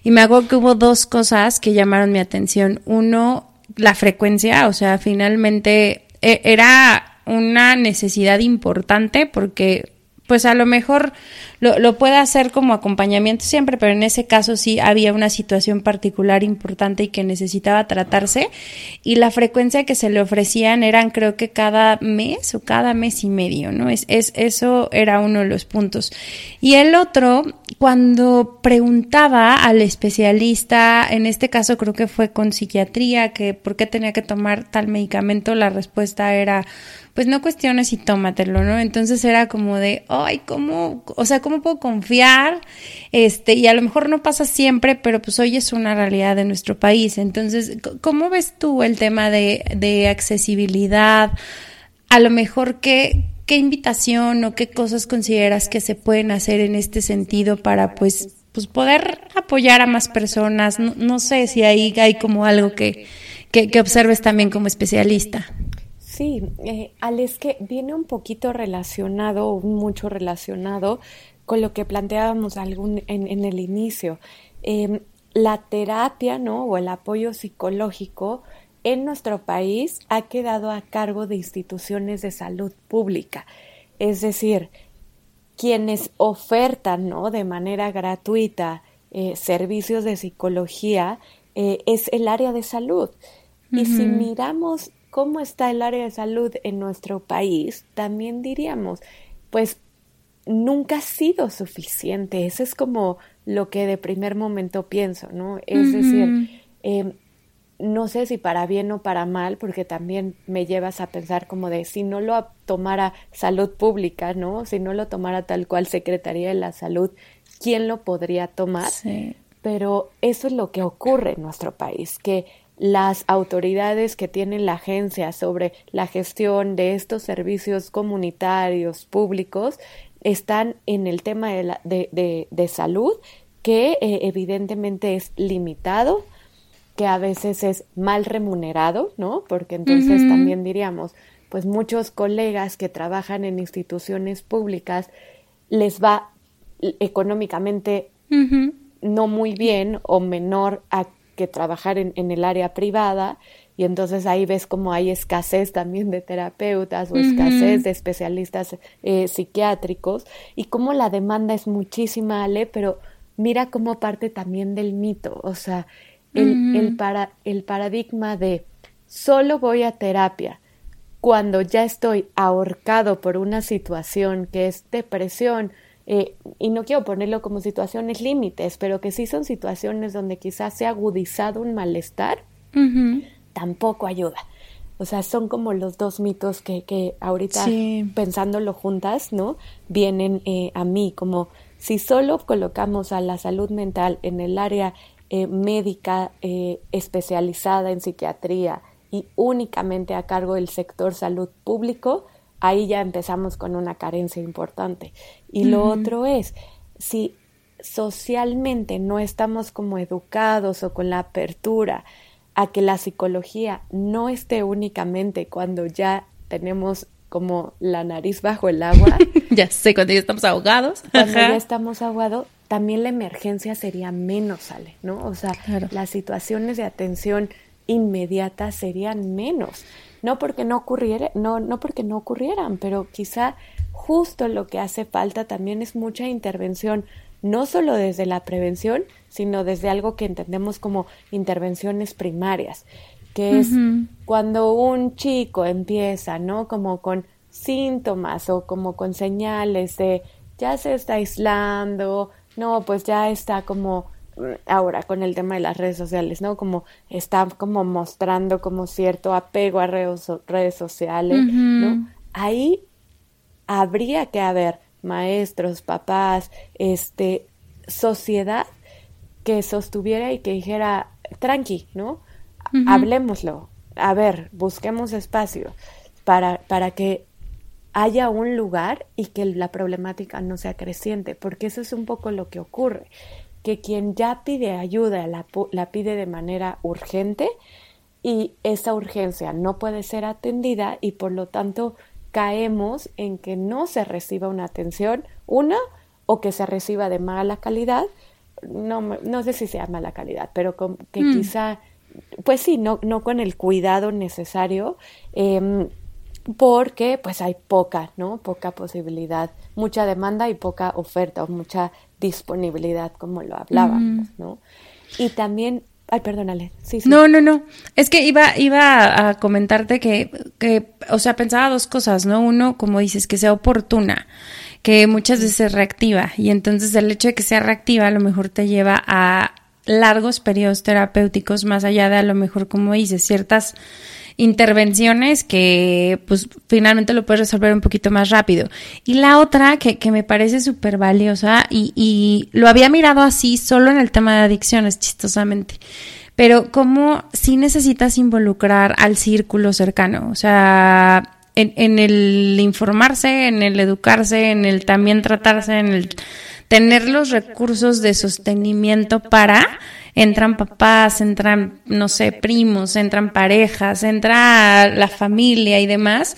Y me hago que hubo dos cosas que llamaron mi atención. Uno, la frecuencia, o sea, finalmente e, era una necesidad importante porque pues a lo mejor lo, lo puede hacer como acompañamiento siempre, pero en ese caso sí había una situación particular importante y que necesitaba tratarse y la frecuencia que se le ofrecían eran creo que cada mes o cada mes y medio, ¿no? Es, es eso era uno de los puntos. Y el otro, cuando preguntaba al especialista, en este caso creo que fue con psiquiatría, que por qué tenía que tomar tal medicamento, la respuesta era pues no cuestiones y tómatelo, ¿no? Entonces era como de, ay, ¿cómo, o sea, cómo puedo confiar? Este, y a lo mejor no pasa siempre, pero pues hoy es una realidad de nuestro país. Entonces, ¿cómo ves tú el tema de, de accesibilidad? A lo mejor, ¿qué, ¿qué invitación o qué cosas consideras que se pueden hacer en este sentido para, pues, pues poder apoyar a más personas? No, no sé si ahí hay como algo que, que, que observes también como especialista. Sí, eh, es que viene un poquito relacionado, mucho relacionado con lo que planteábamos algún, en, el inicio. Em, la terapia, ¿no? O el apoyo psicológico en nuestro país ha quedado a cargo de instituciones de salud pública. Es decir, quienes ofertan, ¿no? De manera gratuita eh, servicios de psicología eh, es el área de salud. Y si miramos cómo está el área de salud en nuestro país, también diríamos, pues nunca ha sido suficiente. Eso es como lo que de primer momento pienso, ¿no? Es decir, em, no sé si para bien o para mal, porque también me llevas a pensar como de si no lo tomara salud pública, ¿no? Si no lo tomara tal cual Secretaría de la Salud, ¿quién lo podría tomar? Pero eso es lo que ocurre en nuestro país, que las autoridades que tienen la agencia sobre la gestión de estos servicios comunitarios públicos están en el tema de, la, de, de, salud que eh, evidentemente es limitado, que a veces es mal remunerado, ¿no? Porque entonces también diríamos, pues muchos colegas que trabajan en instituciones públicas les va económicamente no muy bien o menor a que trabajar en, en, el área privada y entonces ahí ves como hay escasez también de terapeutas o escasez de especialistas eh, psiquiátricos y como la demanda es muchísima, Ale, pero mira cómo parte también del mito, o sea, el, el, para, el paradigma de solo voy a terapia cuando ya estoy ahorcado por una situación que es depresión, eh, y no quiero ponerlo como situaciones límites, pero que sí son situaciones donde quizás se ha agudizado un malestar, tampoco ayuda. O sea, son como los dos mitos que, que ahorita pensándolo juntas, ¿no? Vienen eh, a mí, como si solo colocamos a la salud mental en el área eh, médica especializada en psiquiatría y únicamente a cargo del sector salud público, ahí ya empezamos con una carencia importante. Y lo otro es, si socialmente no estamos como educados o con la apertura a que la psicología no esté únicamente cuando ya tenemos como la nariz bajo el agua. ya sé, cuando ya estamos ahogados. Cuando ya estamos ahogados, también la emergencia sería menos, sale, ¿no? O sea, las situaciones de atención inmediata serían menos no porque no ocurriera, no, no porque no ocurrieran, pero quizá justo lo que hace falta también es mucha intervención, no solo desde la prevención, sino desde algo que entendemos como intervenciones primarias, que es cuando un chico empieza, ¿no? Como con síntomas o como con señales de ya se está aislando, no, pues ya está como ahora con el tema de las redes sociales, ¿no? Como está como mostrando como cierto apego a redes, redes sociales, ¿no? Ahí habría que haber maestros, papás, este, sociedad que sostuviera y que dijera, tranqui, ¿no? Hablemoslo, a ver, busquemos espacio para, para que haya un lugar y que la problemática no sea creciente, porque eso es un poco lo que ocurre que quien ya pide ayuda la, la pide de manera urgente y esa urgencia no puede ser atendida y por lo tanto caemos en que no se reciba una atención, una, o que se reciba de mala calidad, no, no sé si sea mala calidad, pero que mm. quizá, pues sí, no, no con el cuidado necesario, eh, porque pues hay poca, ¿no? Poca posibilidad, mucha demanda y poca oferta o mucha disponibilidad, como lo hablábamos, ¿no? Y también, ay, perdónale, sí, sí. No, no, no, es que iba, iba a comentarte que, que, o sea, pensaba dos cosas, ¿no? Uno, como dices, que sea oportuna, que muchas veces es reactiva, y entonces el hecho de que sea reactiva a lo mejor te lleva a largos periodos terapéuticos, más allá de a lo mejor, como dices, ciertas intervenciones que pues finalmente lo puedes resolver un poquito más rápido. Y la otra que, que me parece súper valiosa y, y lo había mirado así solo en el tema de adicciones, chistosamente pero como si necesitas involucrar al círculo cercano, o sea, en, en, el informarse, en el educarse, en el también tratarse, en el tener los recursos de sostenimiento para entran papás, entran, no sé, primos, entran parejas, entra la familia y demás.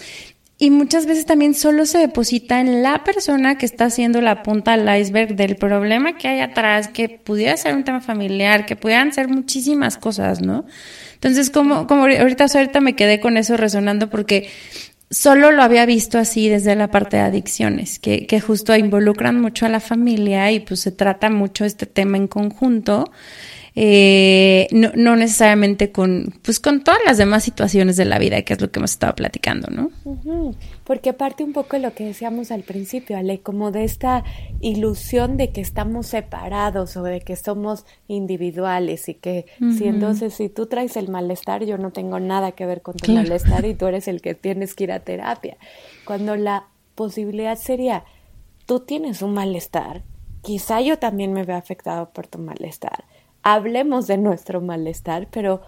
Y muchas veces también solo se deposita en la persona que está haciendo la punta al iceberg del problema que hay atrás, que pudiera ser un tema familiar, que pudieran ser muchísimas cosas, ¿no? Entonces, como, como ahorita, ahorita me quedé con eso resonando porque solo lo había visto así desde la parte de adicciones, que, que justo involucran mucho a la familia y pues se trata mucho este tema en conjunto. Eh, no, no, necesariamente con, pues con todas las demás situaciones de la vida, que es lo que hemos estado platicando, ¿no? Porque parte un poco de lo que decíamos al principio, Ale, como de esta ilusión de que estamos separados o de que somos individuales y que si entonces si tú traes el malestar, yo no tengo nada que ver con tu malestar y tú eres el que tienes que ir a terapia. Cuando la posibilidad sería, tú tienes un malestar, quizá yo también me vea afectado por tu malestar hablemos de nuestro malestar, pero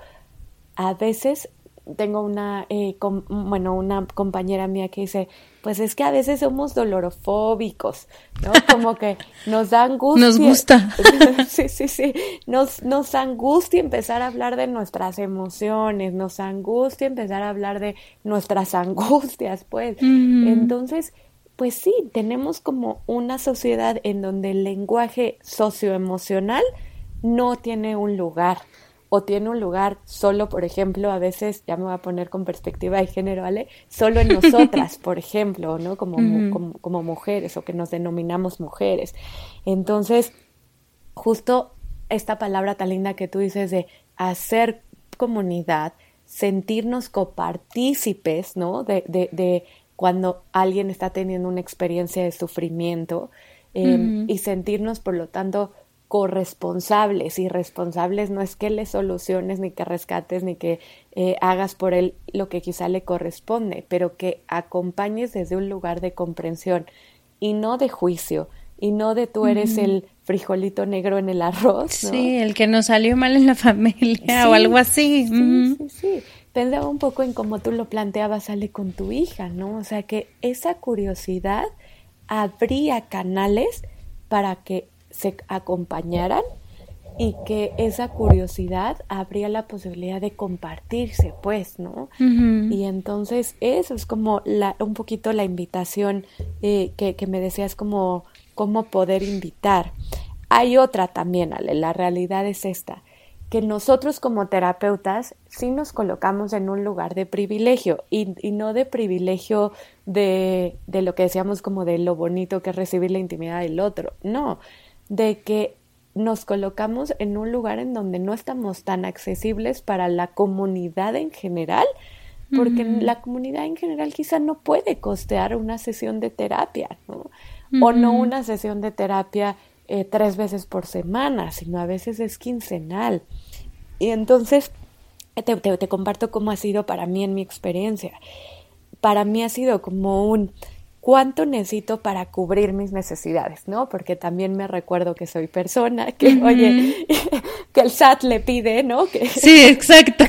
a veces tengo una, eh, bueno, una compañera mía que dice, pues es que a veces somos dolorofóbicos, ¿no? Como que nos da angustia. Nos gusta. sí, sí, sí. Nos, nos angustia empezar a hablar de nuestras emociones, nos angustia empezar a hablar de nuestras angustias, pues. Entonces, pues sí, tenemos como una sociedad en donde el lenguaje socioemocional no tiene un lugar o tiene un lugar solo, por ejemplo, a veces, ya me voy a poner con perspectiva de género, ¿vale? Solo en nosotras, por ejemplo, ¿no? Como, como, como, mujeres o que nos denominamos mujeres. Entonces, justo esta palabra tan linda que tú dices de hacer comunidad, sentirnos copartícipes, ¿no? De, de, de cuando alguien está teniendo una experiencia de sufrimiento eh, y sentirnos, por lo tanto, corresponsables y responsables no es que le soluciones ni que rescates ni que eh, hagas por él lo que quizá le corresponde, pero que acompañes desde un lugar de comprensión y no de juicio y no de tú eres el frijolito negro en el arroz. Sí, el que no salió mal en la familia o algo así. Sí, sí, sí. Pensaba un poco en cómo tú lo planteabas, sale con tu hija, ¿no? O sea, que esa curiosidad abría canales para que se acompañaran y que esa curiosidad habría la posibilidad de compartirse, pues, ¿no? Y entonces eso es como la, un poquito la invitación eh, que, que, me decías como cómo poder invitar. Hay otra también, Ale, la realidad es esta, que nosotros como terapeutas sí nos colocamos en un lugar de privilegio y, y no de privilegio de, de lo que decíamos como de lo bonito que es recibir la intimidad del otro, no, de que nos colocamos en un lugar en donde no estamos tan accesibles para la comunidad en general, porque la comunidad en general quizá no puede costear una sesión de terapia, ¿no? O no una sesión de terapia eh, tres veces por semana, sino a veces es quincenal. Y entonces te, te comparto cómo ha sido para mí en mi experiencia. Para mí ha sido como un cuánto necesito para cubrir mis necesidades, ¿no? Porque también me recuerdo que soy persona, que oye, que el SAT le pide, ¿no? Que, sí, exacto.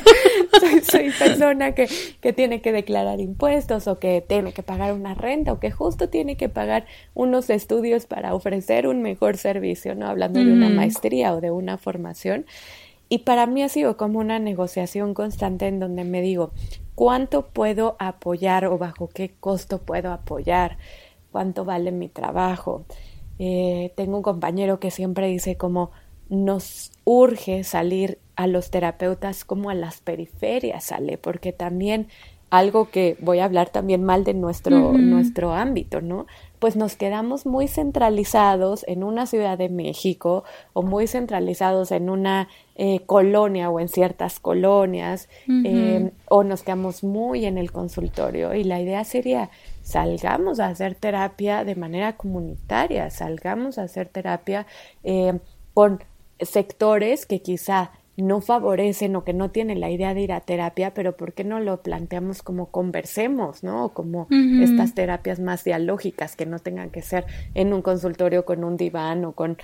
soy, persona que, que, tiene que declarar impuestos o que tiene que pagar una renta o que justo tiene que pagar unos estudios para ofrecer un mejor servicio, ¿no? Hablando de una maestría o de una formación. Y para mí ha sido como una negociación constante en donde me digo, ¿cuánto puedo apoyar o bajo qué costo puedo apoyar? ¿Cuánto vale mi trabajo? Eh, tengo un compañero que siempre dice como nos urge salir a los terapeutas como a las periferias, sale, porque también algo que voy a hablar también mal de nuestro, nuestro ámbito, ¿no? Pues nos quedamos muy centralizados en una ciudad de México o muy centralizados en una eh, colonia o en ciertas colonias em, o nos quedamos muy en el consultorio. Y la idea sería salgamos a hacer terapia de manera comunitaria, salgamos a hacer terapia em, con sectores que quizá no favorecen o que no tienen la idea de ir a terapia, pero ¿por qué no lo planteamos como conversemos, ¿no? Como estas terapias más dialógicas que no tengan que ser en un consultorio con un diván o con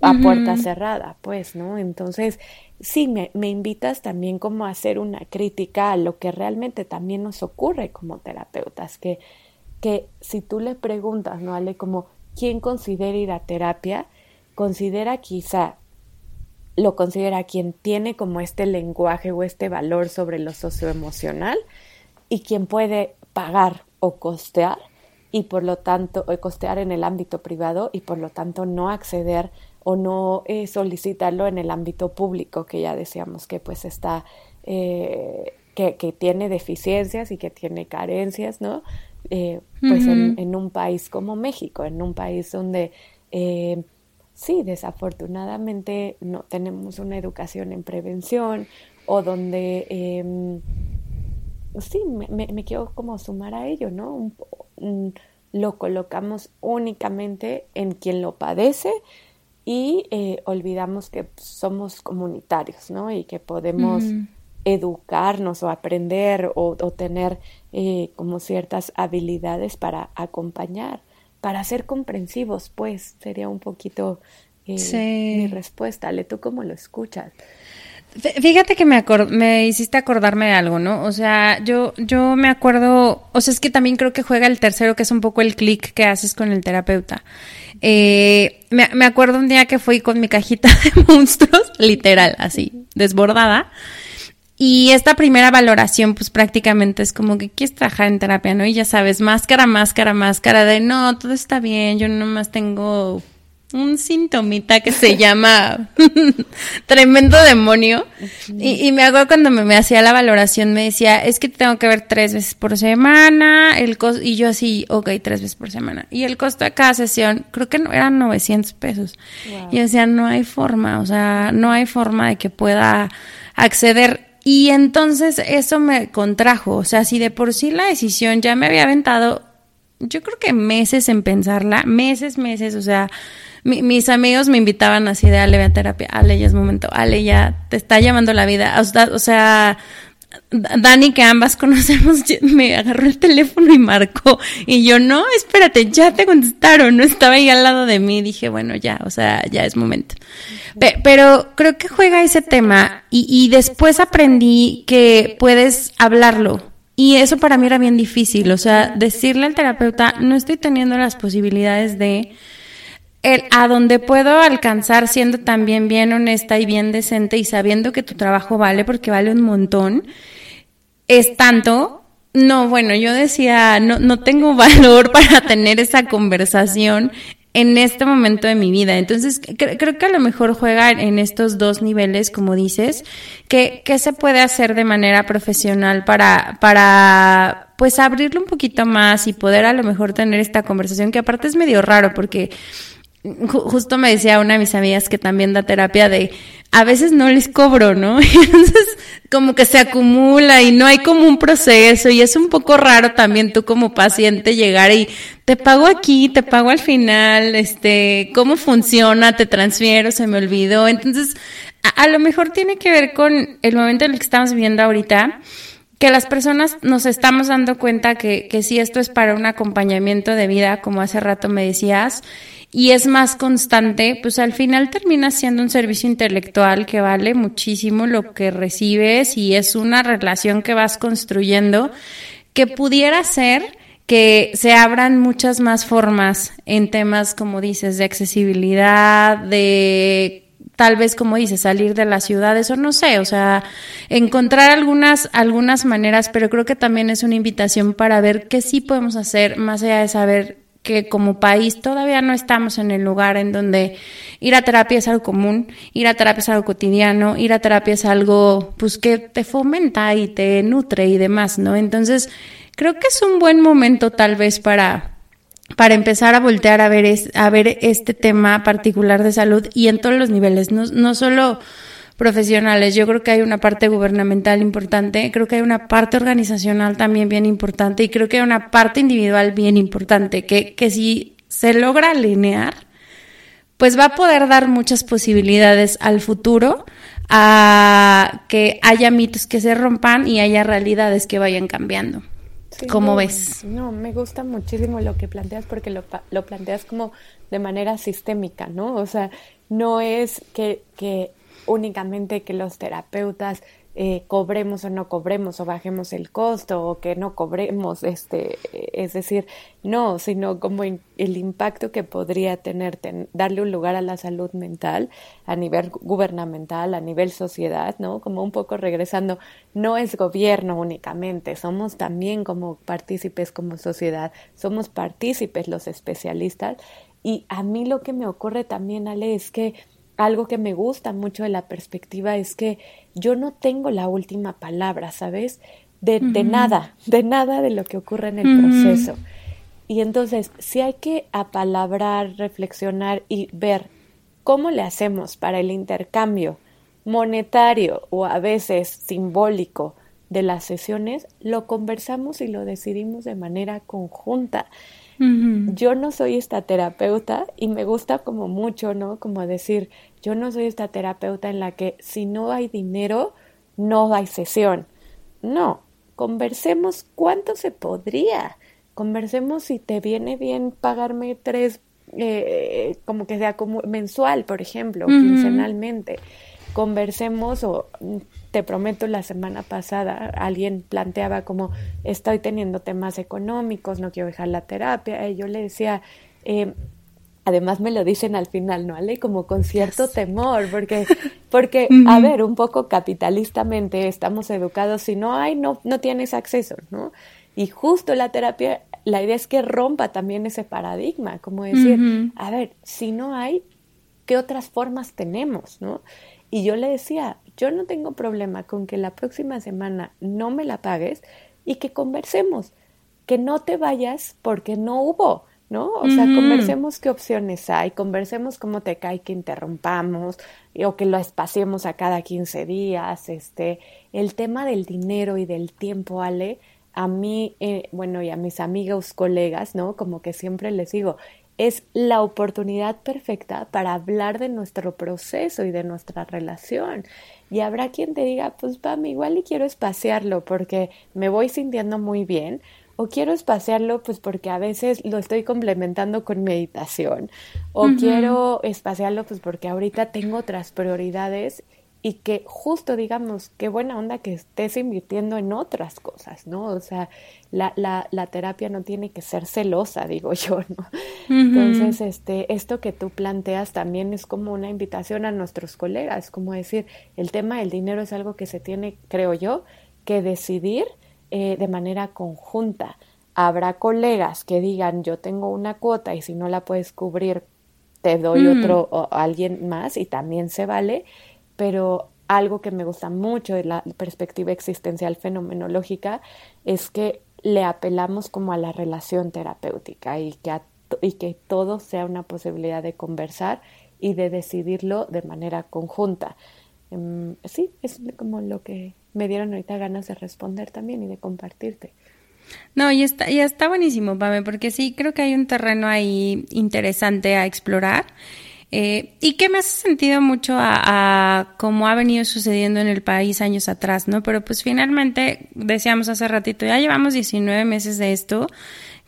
a puerta cerrada, pues, ¿no? Entonces, sí, me, me invitas también como a hacer una crítica a lo que realmente también nos ocurre como terapeutas, que, que si tú le preguntas, ¿no? Ale, como, ¿quién considera ir a terapia? Considera quizá lo considera quien tiene como este lenguaje o este valor sobre lo socioemocional y quien puede pagar o costear y por lo tanto costear en el ámbito privado y por lo tanto no acceder o no eh, solicitarlo en el ámbito público que ya decíamos que pues está eh, que, que, tiene deficiencias y que tiene carencias no eh, pues en, en, un país como México en un país donde sí, desafortunadamente no tenemos una educación en prevención o donde, eh, sí, me, me, quiero como sumar a ello, ¿no? lo colocamos únicamente en quien lo padece y eh, olvidamos que somos comunitarios, ¿no? Y que podemos educarnos o aprender o, tener eh, como ciertas habilidades para acompañar para ser comprensivos, pues sería un poquito eh, mi respuesta. Le, ¿tú cómo lo escuchas? Fíjate que me, me hiciste acordarme de algo, ¿no? O sea, yo, yo me acuerdo, o sea, es que también creo que juega el tercero, que es un poco el clic que haces con el terapeuta. Eh, me, me acuerdo un día que fui con mi cajita de monstruos, literal, así, desbordada. Y esta primera valoración, pues prácticamente es como que quieres trabajar en terapia, ¿no? Y ya sabes, máscara, máscara, máscara de no, todo está bien, yo nomás tengo un sintomita que se llama tremendo demonio. Y, me hago cuando me, hacía la valoración, me decía, es que tengo que ver tres veces por semana, el y yo así, ok, tres veces por semana. Y el costo de cada sesión, creo que no, eran 900 pesos. Y yo decía, no hay forma, o sea, no hay forma de que pueda acceder y entonces eso me contrajo, o sea, si de por sí la decisión ya me había aventado, yo creo que meses en pensarla, meses, meses, o sea, mis amigos me invitaban así de, Ale, ve a terapia, Ale, ya es momento, Ale, ya te está llamando la vida, o sea, Dani, que ambas conocemos, me agarró el teléfono y marcó. Y yo, no, espérate, ya te contestaron. No estaba ahí al lado de mí. Dije, bueno, ya, o sea, ya es momento. Pero creo que juega ese tema y, y después aprendí que puedes hablarlo. Y eso para mí era bien difícil. O sea, decirle al terapeuta, no estoy teniendo las posibilidades de el a donde puedo alcanzar siendo también bien honesta y bien decente y sabiendo que tu trabajo vale porque vale un montón, es tanto, no, bueno, yo decía, no, no tengo valor para tener esa conversación en este momento de mi vida. Entonces, creo que a lo mejor juega en estos dos niveles, como dices, que, ¿qué se puede hacer de manera profesional para, para, pues abrirlo un poquito más y poder a lo mejor tener esta conversación, que aparte es medio raro porque justo me decía una de mis amigas que también da terapia de a veces no les cobro, ¿no? entonces como que se acumula y no hay como un proceso y es un poco raro también tú como paciente llegar y te pago aquí, te pago al final, este, cómo funciona, te transfiero, se me olvidó. Entonces, a, lo mejor tiene que ver con el momento en el que estamos viviendo ahorita que las personas nos estamos dando cuenta que, que si esto es para un acompañamiento de vida, como hace rato me decías, y es más constante, pues al final termina siendo un servicio intelectual que vale muchísimo lo que recibes y es una relación que vas construyendo que pudiera ser que se abran muchas más formas en temas, como dices, de accesibilidad, de tal vez como dices, salir de las ciudades o no sé, o sea, encontrar algunas, algunas maneras, pero creo que también es una invitación para ver qué sí podemos hacer más allá de saber que como país todavía no estamos en el lugar en donde ir a terapia es algo común, ir a terapia es algo cotidiano, ir a terapia es algo pues que te fomenta y te nutre y demás, ¿no? Entonces, creo que es un buen momento tal vez para para empezar a voltear a ver a ver este tema particular de salud y en todos los niveles, no, no solo profesionales. Yo creo que hay una parte gubernamental importante, creo que hay una parte organizacional también bien importante y creo que hay una parte individual bien importante que, que si se logra alinear, pues va a poder dar muchas posibilidades al futuro a que haya mitos que se rompan y haya realidades que vayan cambiando. ¿Cómo ves? No, me gusta muchísimo lo que planteas porque lo, lo planteas como de manera sistémica, ¿no? O sea, no es que, que únicamente que los terapeutas eh, cobremos o no cobremos o bajemos el costo o que no cobremos, este, es decir, no, sino como el impacto que podría tener darle un lugar a la salud mental a nivel gubernamental, a nivel sociedad, ¿no? Como un poco regresando, no es gobierno únicamente, somos también como partícipes como sociedad, somos partícipes los especialistas y a mí lo que me ocurre también, Ale, es que algo que me gusta mucho de la perspectiva es que yo no tengo la última palabra, ¿sabes? De, nada, de nada de lo que ocurre en el proceso. Y entonces, si hay que apalabrar, reflexionar y ver cómo le hacemos para el intercambio monetario o a veces simbólico de las sesiones, lo conversamos y lo decidimos de manera conjunta. Yo no soy esta terapeuta y me gusta como mucho, ¿no? Como decir, yo no soy esta terapeuta en la que si no hay dinero, no hay sesión. No, conversemos cuánto se podría. Conversemos si te viene bien pagarme tres, eh, como que sea como mensual, por ejemplo, quincenalmente. Conversemos o te prometo, la semana pasada alguien planteaba como estoy teniendo temas económicos, no quiero dejar la terapia, y yo le decía, eh, además me lo dicen al final, ¿no, Ale? Como con cierto temor, porque, porque a ver, un poco capitalistamente estamos educados, si no hay, no, no tienes acceso, ¿no? Y justo la terapia, la idea es que rompa también ese paradigma, como decir, a ver, si no hay, ¿qué otras formas tenemos, ¿no? Y yo le decía, yo no tengo problema con que la próxima semana no me la pagues y que conversemos, que no te vayas porque no hubo, ¿no? O sea, conversemos qué opciones hay, conversemos cómo te cae que interrumpamos o que lo espaciemos a cada 15 días, este, el tema del dinero y del tiempo, Ale, a mí, eh, bueno, y a mis amigos, colegas, ¿no? Como que siempre les digo, es la oportunidad perfecta para hablar de nuestro proceso y de nuestra relación. Y habrá quien te diga, pues Pam, igual y quiero espaciarlo porque me voy sintiendo muy bien, o quiero espaciarlo pues porque a veces lo estoy complementando con meditación, o quiero espaciarlo pues porque ahorita tengo otras prioridades y que justo digamos, qué buena onda que estés invirtiendo en otras cosas, ¿no? O sea, la, la, la terapia no tiene que ser celosa, digo yo, ¿no? Entonces, este, esto que tú planteas también es como una invitación a nuestros colegas, como decir, el tema del dinero es algo que se tiene, creo yo, que decidir eh, de manera conjunta. Habrá colegas que digan, yo tengo una cuota y si no la puedes cubrir, te doy otro o alguien más y también se vale pero algo que me gusta mucho de la perspectiva existencial fenomenológica es que le apelamos como a la relación terapéutica y que, y que todo sea una posibilidad de conversar y de decidirlo de manera conjunta. Em, sí, es como lo que me dieron ahorita ganas de responder también y de compartirte. No, y está, y está buenísimo, Pame, porque sí, creo que hay un terreno ahí interesante a explorar. Eh, y que me hace sentido mucho a, a, cómo ha venido sucediendo en el país años atrás, ¿no? Pero pues finalmente, decíamos hace ratito, ya llevamos 19 meses de esto,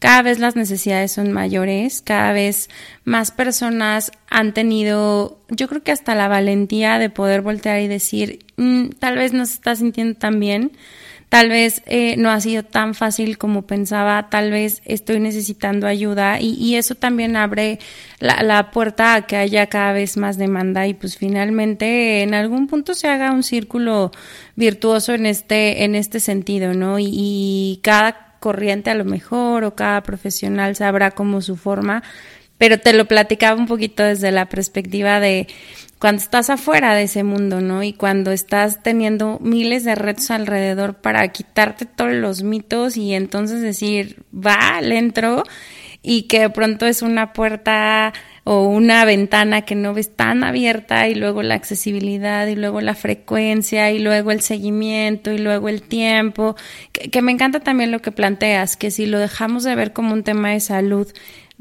cada vez las necesidades son mayores, cada vez más personas han tenido, yo creo que hasta la valentía de poder voltear y decir, mm, tal vez no se está sintiendo tan bien, tal vez eh, no ha sido tan fácil como pensaba, tal vez estoy necesitando ayuda y, eso también abre la, puerta a que haya cada vez más demanda y pues finalmente en algún punto se haga un círculo virtuoso en este, en este sentido, ¿no? Y, y cada corriente a lo mejor o cada profesional sabrá como su forma, pero te lo platicaba un poquito desde la perspectiva de cuando estás afuera de ese mundo, ¿no? Y cuando estás teniendo miles de retos alrededor para quitarte todos los mitos y entonces decir, va, le entro, y que de pronto es una puerta o una ventana que no ves tan abierta y luego la accesibilidad y luego la frecuencia y luego el seguimiento y luego el tiempo, que, que me encanta también lo que planteas, que si lo dejamos de ver como un tema de salud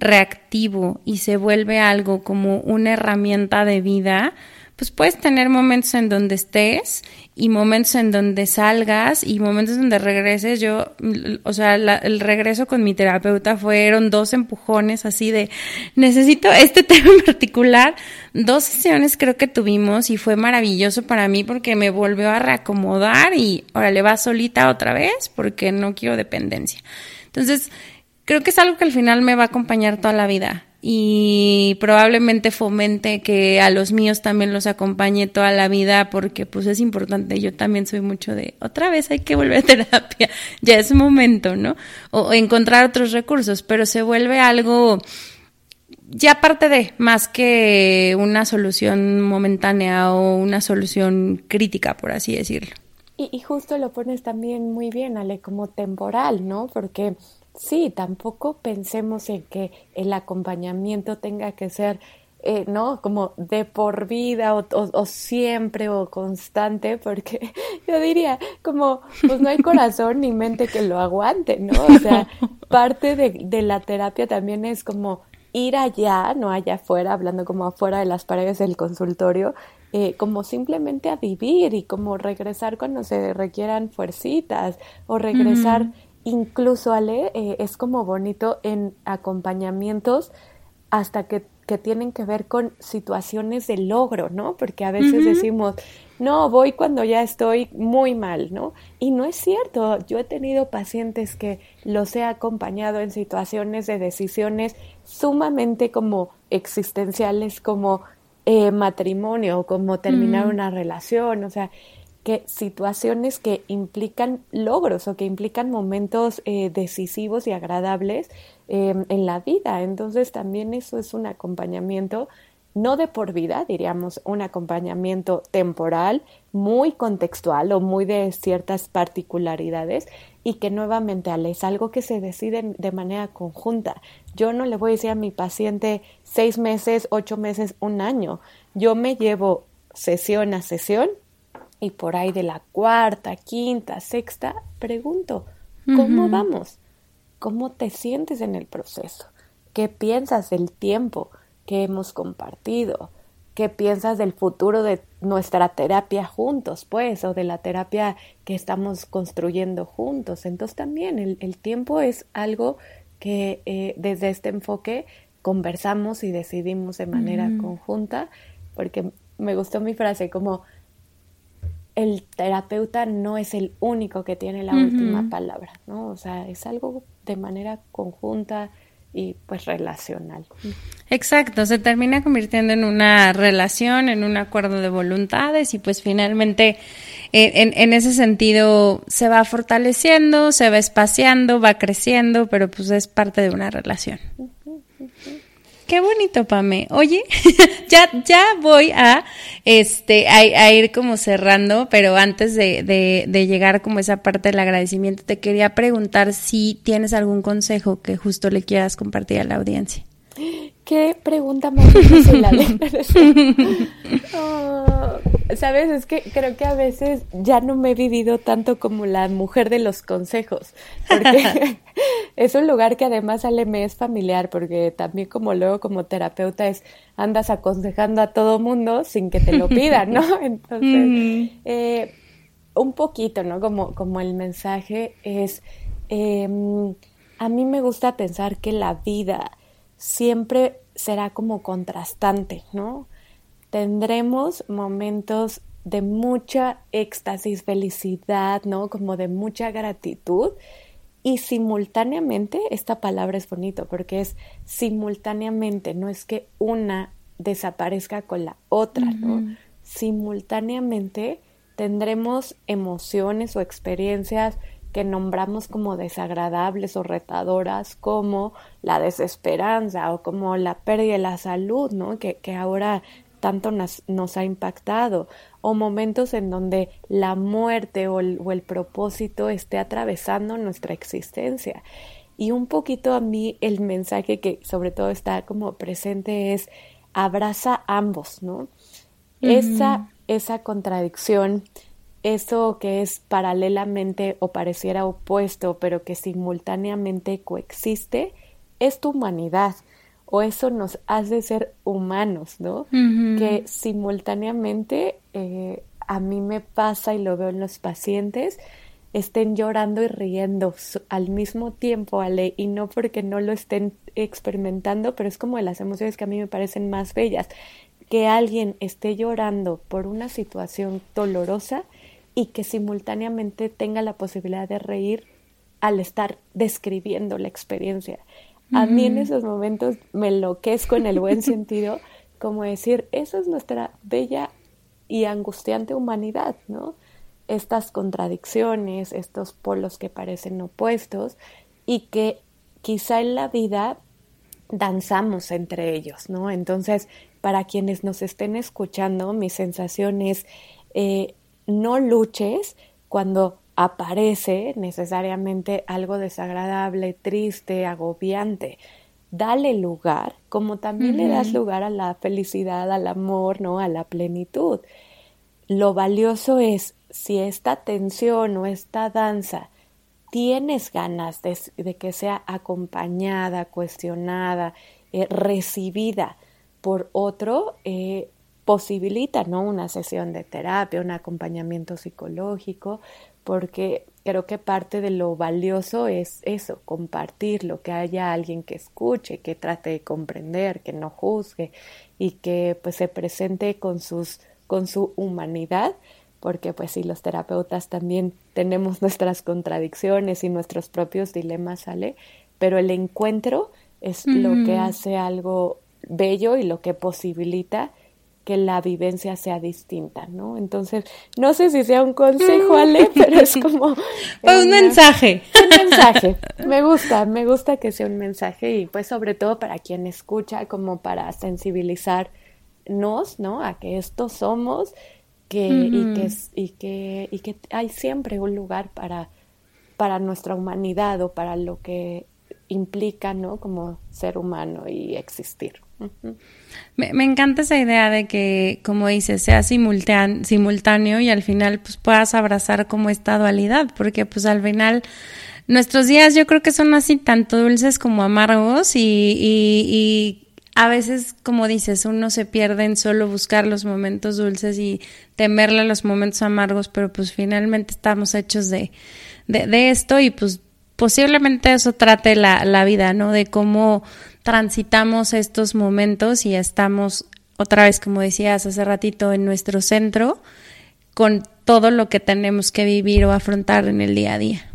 reactivo y se vuelve algo como una herramienta de vida, pues puedes tener momentos en donde estés y momentos en donde salgas y momentos donde regreses. Yo, o sea, el regreso con mi terapeuta fueron dos empujones así de, necesito este tema en particular. Dos sesiones creo que tuvimos y fue maravilloso para mí porque me volvió a reacomodar y ahora le va solita otra vez porque no quiero dependencia. Entonces, creo que es algo que al final me va a acompañar toda la vida y probablemente fomente que a los míos también los acompañe toda la vida porque pues es importante, yo también soy mucho de otra vez hay que volver a terapia, ya es momento, ¿no? O, encontrar otros recursos, pero se vuelve algo ya parte de más que una solución momentánea o una solución crítica, por así decirlo. Y, justo lo pones también muy bien, Ale, como temporal, ¿no? Porque Sí, tampoco pensemos en que el acompañamiento tenga que ser, eh, ¿no? Como de por vida o, siempre o constante, porque yo diría, como, pues no hay corazón ni mente que lo aguante, ¿no? O sea, parte de, de la terapia también es como ir allá, no allá afuera, hablando como afuera de las paredes del consultorio, eh, como simplemente a vivir y como regresar cuando se requieran fuercitas o regresar incluso Ale eh, es como bonito en acompañamientos hasta que, que, tienen que ver con situaciones de logro, ¿no? Porque a veces decimos, no, voy cuando ya estoy muy mal, ¿no? Y no es cierto, yo he tenido pacientes que los he acompañado en situaciones de decisiones sumamente como existenciales, como eh, matrimonio, como terminar una relación, o sea, que situaciones que implican logros o que implican momentos eh, decisivos y agradables em, en la vida. Entonces también eso es un acompañamiento, no de por vida, diríamos, un acompañamiento temporal, muy contextual o muy de ciertas particularidades y que nuevamente es algo que se decide de manera conjunta. Yo no le voy a decir a mi paciente seis meses, ocho meses, un año. Yo me llevo sesión a sesión y por ahí de la cuarta, quinta, sexta, pregunto, ¿cómo vamos? ¿Cómo te sientes en el proceso? ¿Qué piensas del tiempo que hemos compartido? ¿Qué piensas del futuro de nuestra terapia juntos, pues, o de la terapia que estamos construyendo juntos? Entonces también el, tiempo es algo que eh, desde este enfoque conversamos y decidimos de manera conjunta, porque me gustó mi frase como el terapeuta no es el único que tiene la última palabra, ¿no? O sea, es algo de manera conjunta y pues relacional. Exacto, se termina convirtiendo en una relación, en un acuerdo de voluntades y pues finalmente en, en ese sentido se va fortaleciendo, se va espaciando, va creciendo, pero pues es parte de una relación. Qué bonito, Pame. Oye, ya, ya voy a, este, a, ir como cerrando, pero antes de, de, de, llegar como esa parte del agradecimiento, te quería preguntar si tienes algún consejo que justo le quieras compartir a la audiencia. Qué pregunta más difícil, oh, Sabes, es que creo que a veces ya no me he vivido tanto como la mujer de los consejos, porque es un lugar que además Ale me es familiar, porque también como luego como terapeuta es andas aconsejando a todo mundo sin que te lo pidan, ¿no? Entonces, eh, un poquito, ¿no? Como, como el mensaje es, em, a mí me gusta pensar que la vida siempre será como contrastante, ¿no? Tendremos momentos de mucha éxtasis, felicidad, ¿no? Como de mucha gratitud y simultáneamente, esta palabra es bonito porque es simultáneamente, no es que una desaparezca con la otra, ¿no? Simultáneamente tendremos emociones o experiencias que nombramos como desagradables o retadoras, como la desesperanza o como la pérdida de la salud, ¿no? Que, que ahora tanto nos, nos, ha impactado, o momentos en donde la muerte o el, o el propósito esté atravesando nuestra existencia. Y un poquito a mí el mensaje que sobre todo está como presente es abraza ambos, ¿no? Esa, esa contradicción eso que es paralelamente o pareciera opuesto, pero que simultáneamente coexiste, es tu humanidad. O eso nos hace ser humanos, ¿no? Que simultáneamente eh, a mí me pasa y lo veo en los pacientes, estén llorando y riendo al mismo tiempo, Ale, y no porque no lo estén experimentando, pero es como de las emociones que a mí me parecen más bellas, que alguien esté llorando por una situación dolorosa y que simultáneamente tenga la posibilidad de reír al estar describiendo la experiencia. A mí en esos momentos me enloquezco en el buen sentido, como decir, esa es nuestra bella y angustiante humanidad, ¿no? Estas contradicciones, estos polos que parecen opuestos y que quizá en la vida danzamos entre ellos, ¿no? Entonces, para quienes nos estén escuchando, mi sensación es, eh, no luches cuando aparece necesariamente algo desagradable, triste, agobiante. Dale lugar, como también le das lugar a la felicidad, al amor, ¿no? A la plenitud. Lo valioso es si esta tensión o esta danza tienes ganas de, que sea acompañada, cuestionada, eh, recibida por otro, eh, posibilita ¿no? una sesión de terapia, un acompañamiento psicológico, porque creo que parte de lo valioso es eso, compartirlo, que haya alguien que escuche, que trate de comprender, que no juzgue y que pues se presente con sus con su humanidad, porque pues sí, los terapeutas también tenemos nuestras contradicciones y nuestros propios dilemas, ¿sale? Pero el encuentro es lo que hace algo bello y lo que posibilita que la vivencia sea distinta, ¿no? Entonces, no sé si sea un consejo, Ale, pero es como... Pues un mensaje. Un mensaje. Me gusta, me gusta que sea un mensaje y pues sobre todo para quien escucha, como para sensibilizarnos, ¿no? A que estos somos que, y, que, y, que, y que hay siempre un lugar para, para nuestra humanidad o para lo que implica, ¿no? Como ser humano y existir. Me, encanta esa idea de que, como dices, sea simultáneo y al final pues puedas abrazar como esta dualidad, porque pues al final nuestros días yo creo que son así tanto dulces como amargos y, y, a veces, como dices, uno se pierde en solo buscar los momentos dulces y temerle los momentos amargos, pero pues finalmente estamos hechos de, de, de esto y pues posiblemente eso trate la, la vida, ¿no? De cómo transitamos estos momentos y estamos otra vez, como decías hace ratito, en nuestro centro con todo lo que tenemos que vivir o afrontar en el día a día.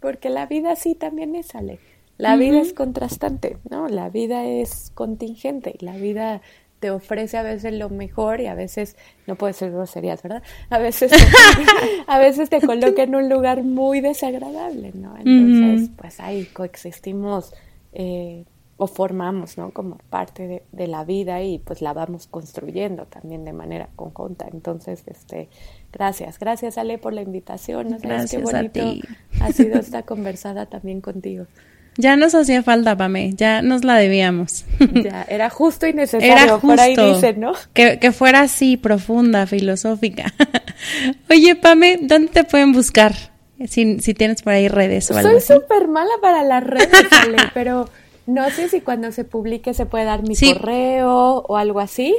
Porque la vida sí también es, Ale. La vida es contrastante, ¿no? La vida es contingente y la vida te ofrece a veces lo mejor y a veces, no puede ser groserías, ¿verdad? A veces, te, a veces te coloca en un lugar muy desagradable, ¿no? Entonces, pues ahí coexistimos eh, o formamos, ¿no? Como parte de, la vida y pues la vamos construyendo también de manera conjunta. Entonces, este, gracias, gracias Ale por la invitación. No sabes qué bonito ha sido esta conversada también contigo. Ya nos hacía falta, Pame, ya nos la debíamos. Ya, era justo y necesario, era justo por ahí dicen, ¿no? Que, que fuera así, profunda, filosófica. Oye, Pame, ¿dónde te pueden buscar? Si, si tienes por ahí redes o algo Soy súper mala para las redes, Ale, pero no sé si cuando se publique se puede dar mi correo o algo así,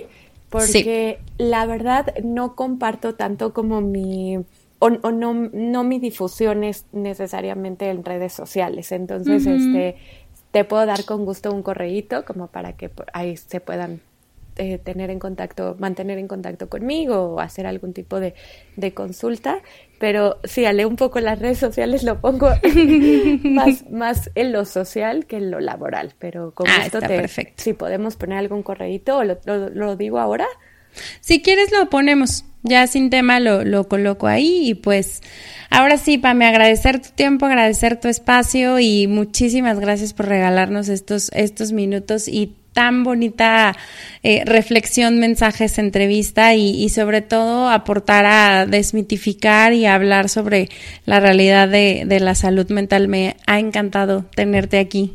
porque la verdad no comparto tanto como mi o, no, no mi difusión es necesariamente en redes sociales. Entonces, este te puedo dar con gusto un correíto como para que ahí se puedan eh, tener en contacto, mantener en contacto conmigo o hacer algún tipo de, consulta. Pero si ale un poco las redes sociales lo pongo más, más en lo social que en lo laboral. Pero con ah, esto te, perfecto. si podemos poner algún correíto, lo, lo, digo ahora. Si quieres lo ponemos, ya sin tema lo, lo coloco ahí y pues ahora sí, Pame, agradecer tu tiempo, agradecer tu espacio y muchísimas gracias por regalarnos estos, estos minutos y tan bonita eh, reflexión, mensajes, entrevista y, sobre todo aportar a desmitificar y hablar sobre la realidad de, la salud mental. Me ha encantado tenerte aquí.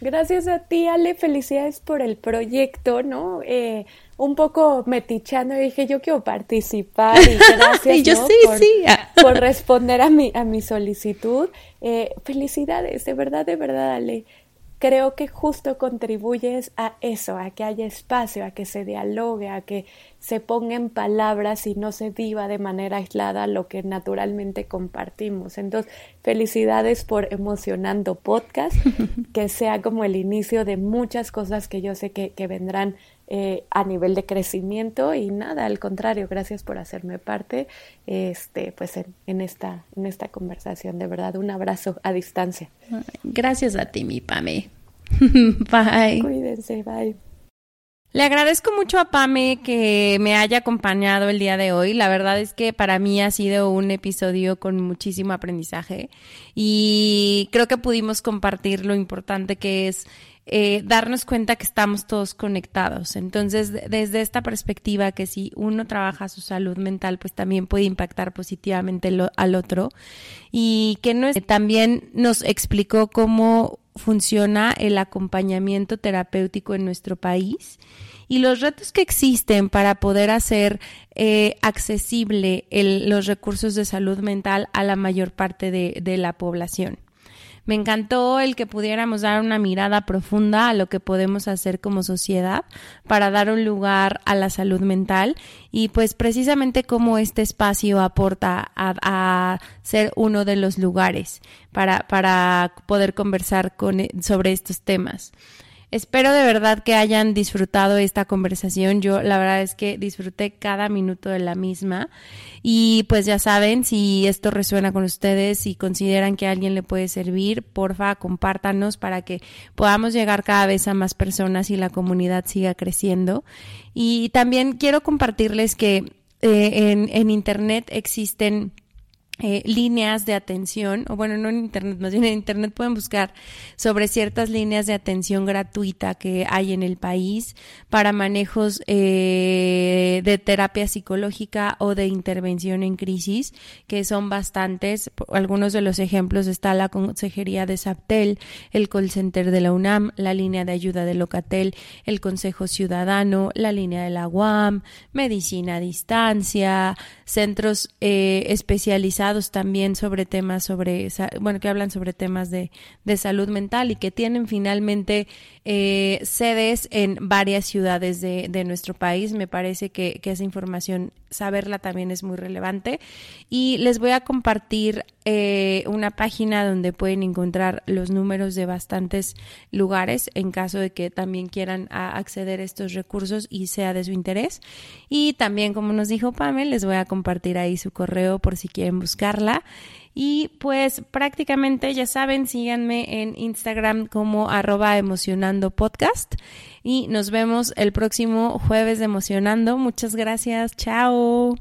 Gracias a ti, Ale. Felicidades por el proyecto, ¿no? Eh, un poco metichando y dije, yo quiero participar y gracias yo sí, por, sí. por responder a mi, a mi solicitud. Eh, felicidades, de verdad, de verdad, Ale creo que justo contribuyes a eso, a que haya espacio, a que se dialogue, a que se ponga en palabras y no se viva de manera aislada lo que naturalmente compartimos. Entonces, felicidades por Emocionando Podcast, que sea como el inicio de muchas cosas que yo sé que, que vendrán eh, a nivel de crecimiento y nada, al contrario, gracias por hacerme parte este, pues en, esta, en esta conversación. De verdad, un abrazo a distancia. Gracias a ti, mi Pame. bye. Cuídense, bye. Le agradezco mucho a Pame que me haya acompañado el día de hoy. La verdad es que para mí ha sido un episodio con muchísimo aprendizaje y creo que pudimos compartir lo importante que es eh, darnos cuenta que estamos todos conectados. Entonces, desde esta perspectiva, que si uno trabaja su salud mental, pues también puede impactar positivamente al otro. Y que no también nos explicó cómo funciona el acompañamiento terapéutico en nuestro país y los retos que existen para poder hacer eh, accesible los recursos de salud mental a la mayor parte de la población. Me encantó el que pudiéramos dar una mirada profunda a lo que podemos hacer como sociedad para dar un lugar a la salud mental y pues precisamente cómo este espacio aporta a, ser uno de los lugares para, para poder conversar con, sobre estos temas. Espero de verdad que hayan disfrutado esta conversación. Yo la verdad es que disfruté cada minuto de la misma. Y pues ya saben, si esto resuena con ustedes y consideran que a alguien le puede servir, porfa, compártanos para que podamos llegar cada vez a más personas y la comunidad siga creciendo. Y también quiero compartirles que eh, en Internet existen eh, líneas de atención, o bueno, no en Internet, más bien en Internet pueden buscar sobre ciertas líneas de atención gratuita que hay en el país para manejos eh, de terapia psicológica o de intervención en crisis, que son bastantes. Algunos de los ejemplos está la Consejería de SAPTEL, el call center de la UNAM, la línea de ayuda de Locatel, el Consejo Ciudadano, la línea de la UAM, medicina a distancia, centros eh, especializados también sobre temas sobre, bueno, que hablan sobre temas de, de salud mental y que tienen finalmente eh, sedes en varias ciudades de, de nuestro país. Me parece que, que, esa información, saberla también es muy relevante. Y les voy a compartir eh, una página donde pueden encontrar los números de bastantes lugares en caso de que también quieran acceder a estos recursos y sea de su interés. Y también, como nos dijo Pamela, les voy a compartir ahí su correo por si quieren Y pues prácticamente ya saben, síganme en Instagram como arroba emocionando podcast y nos vemos el próximo jueves de emocionando. Muchas gracias, chao.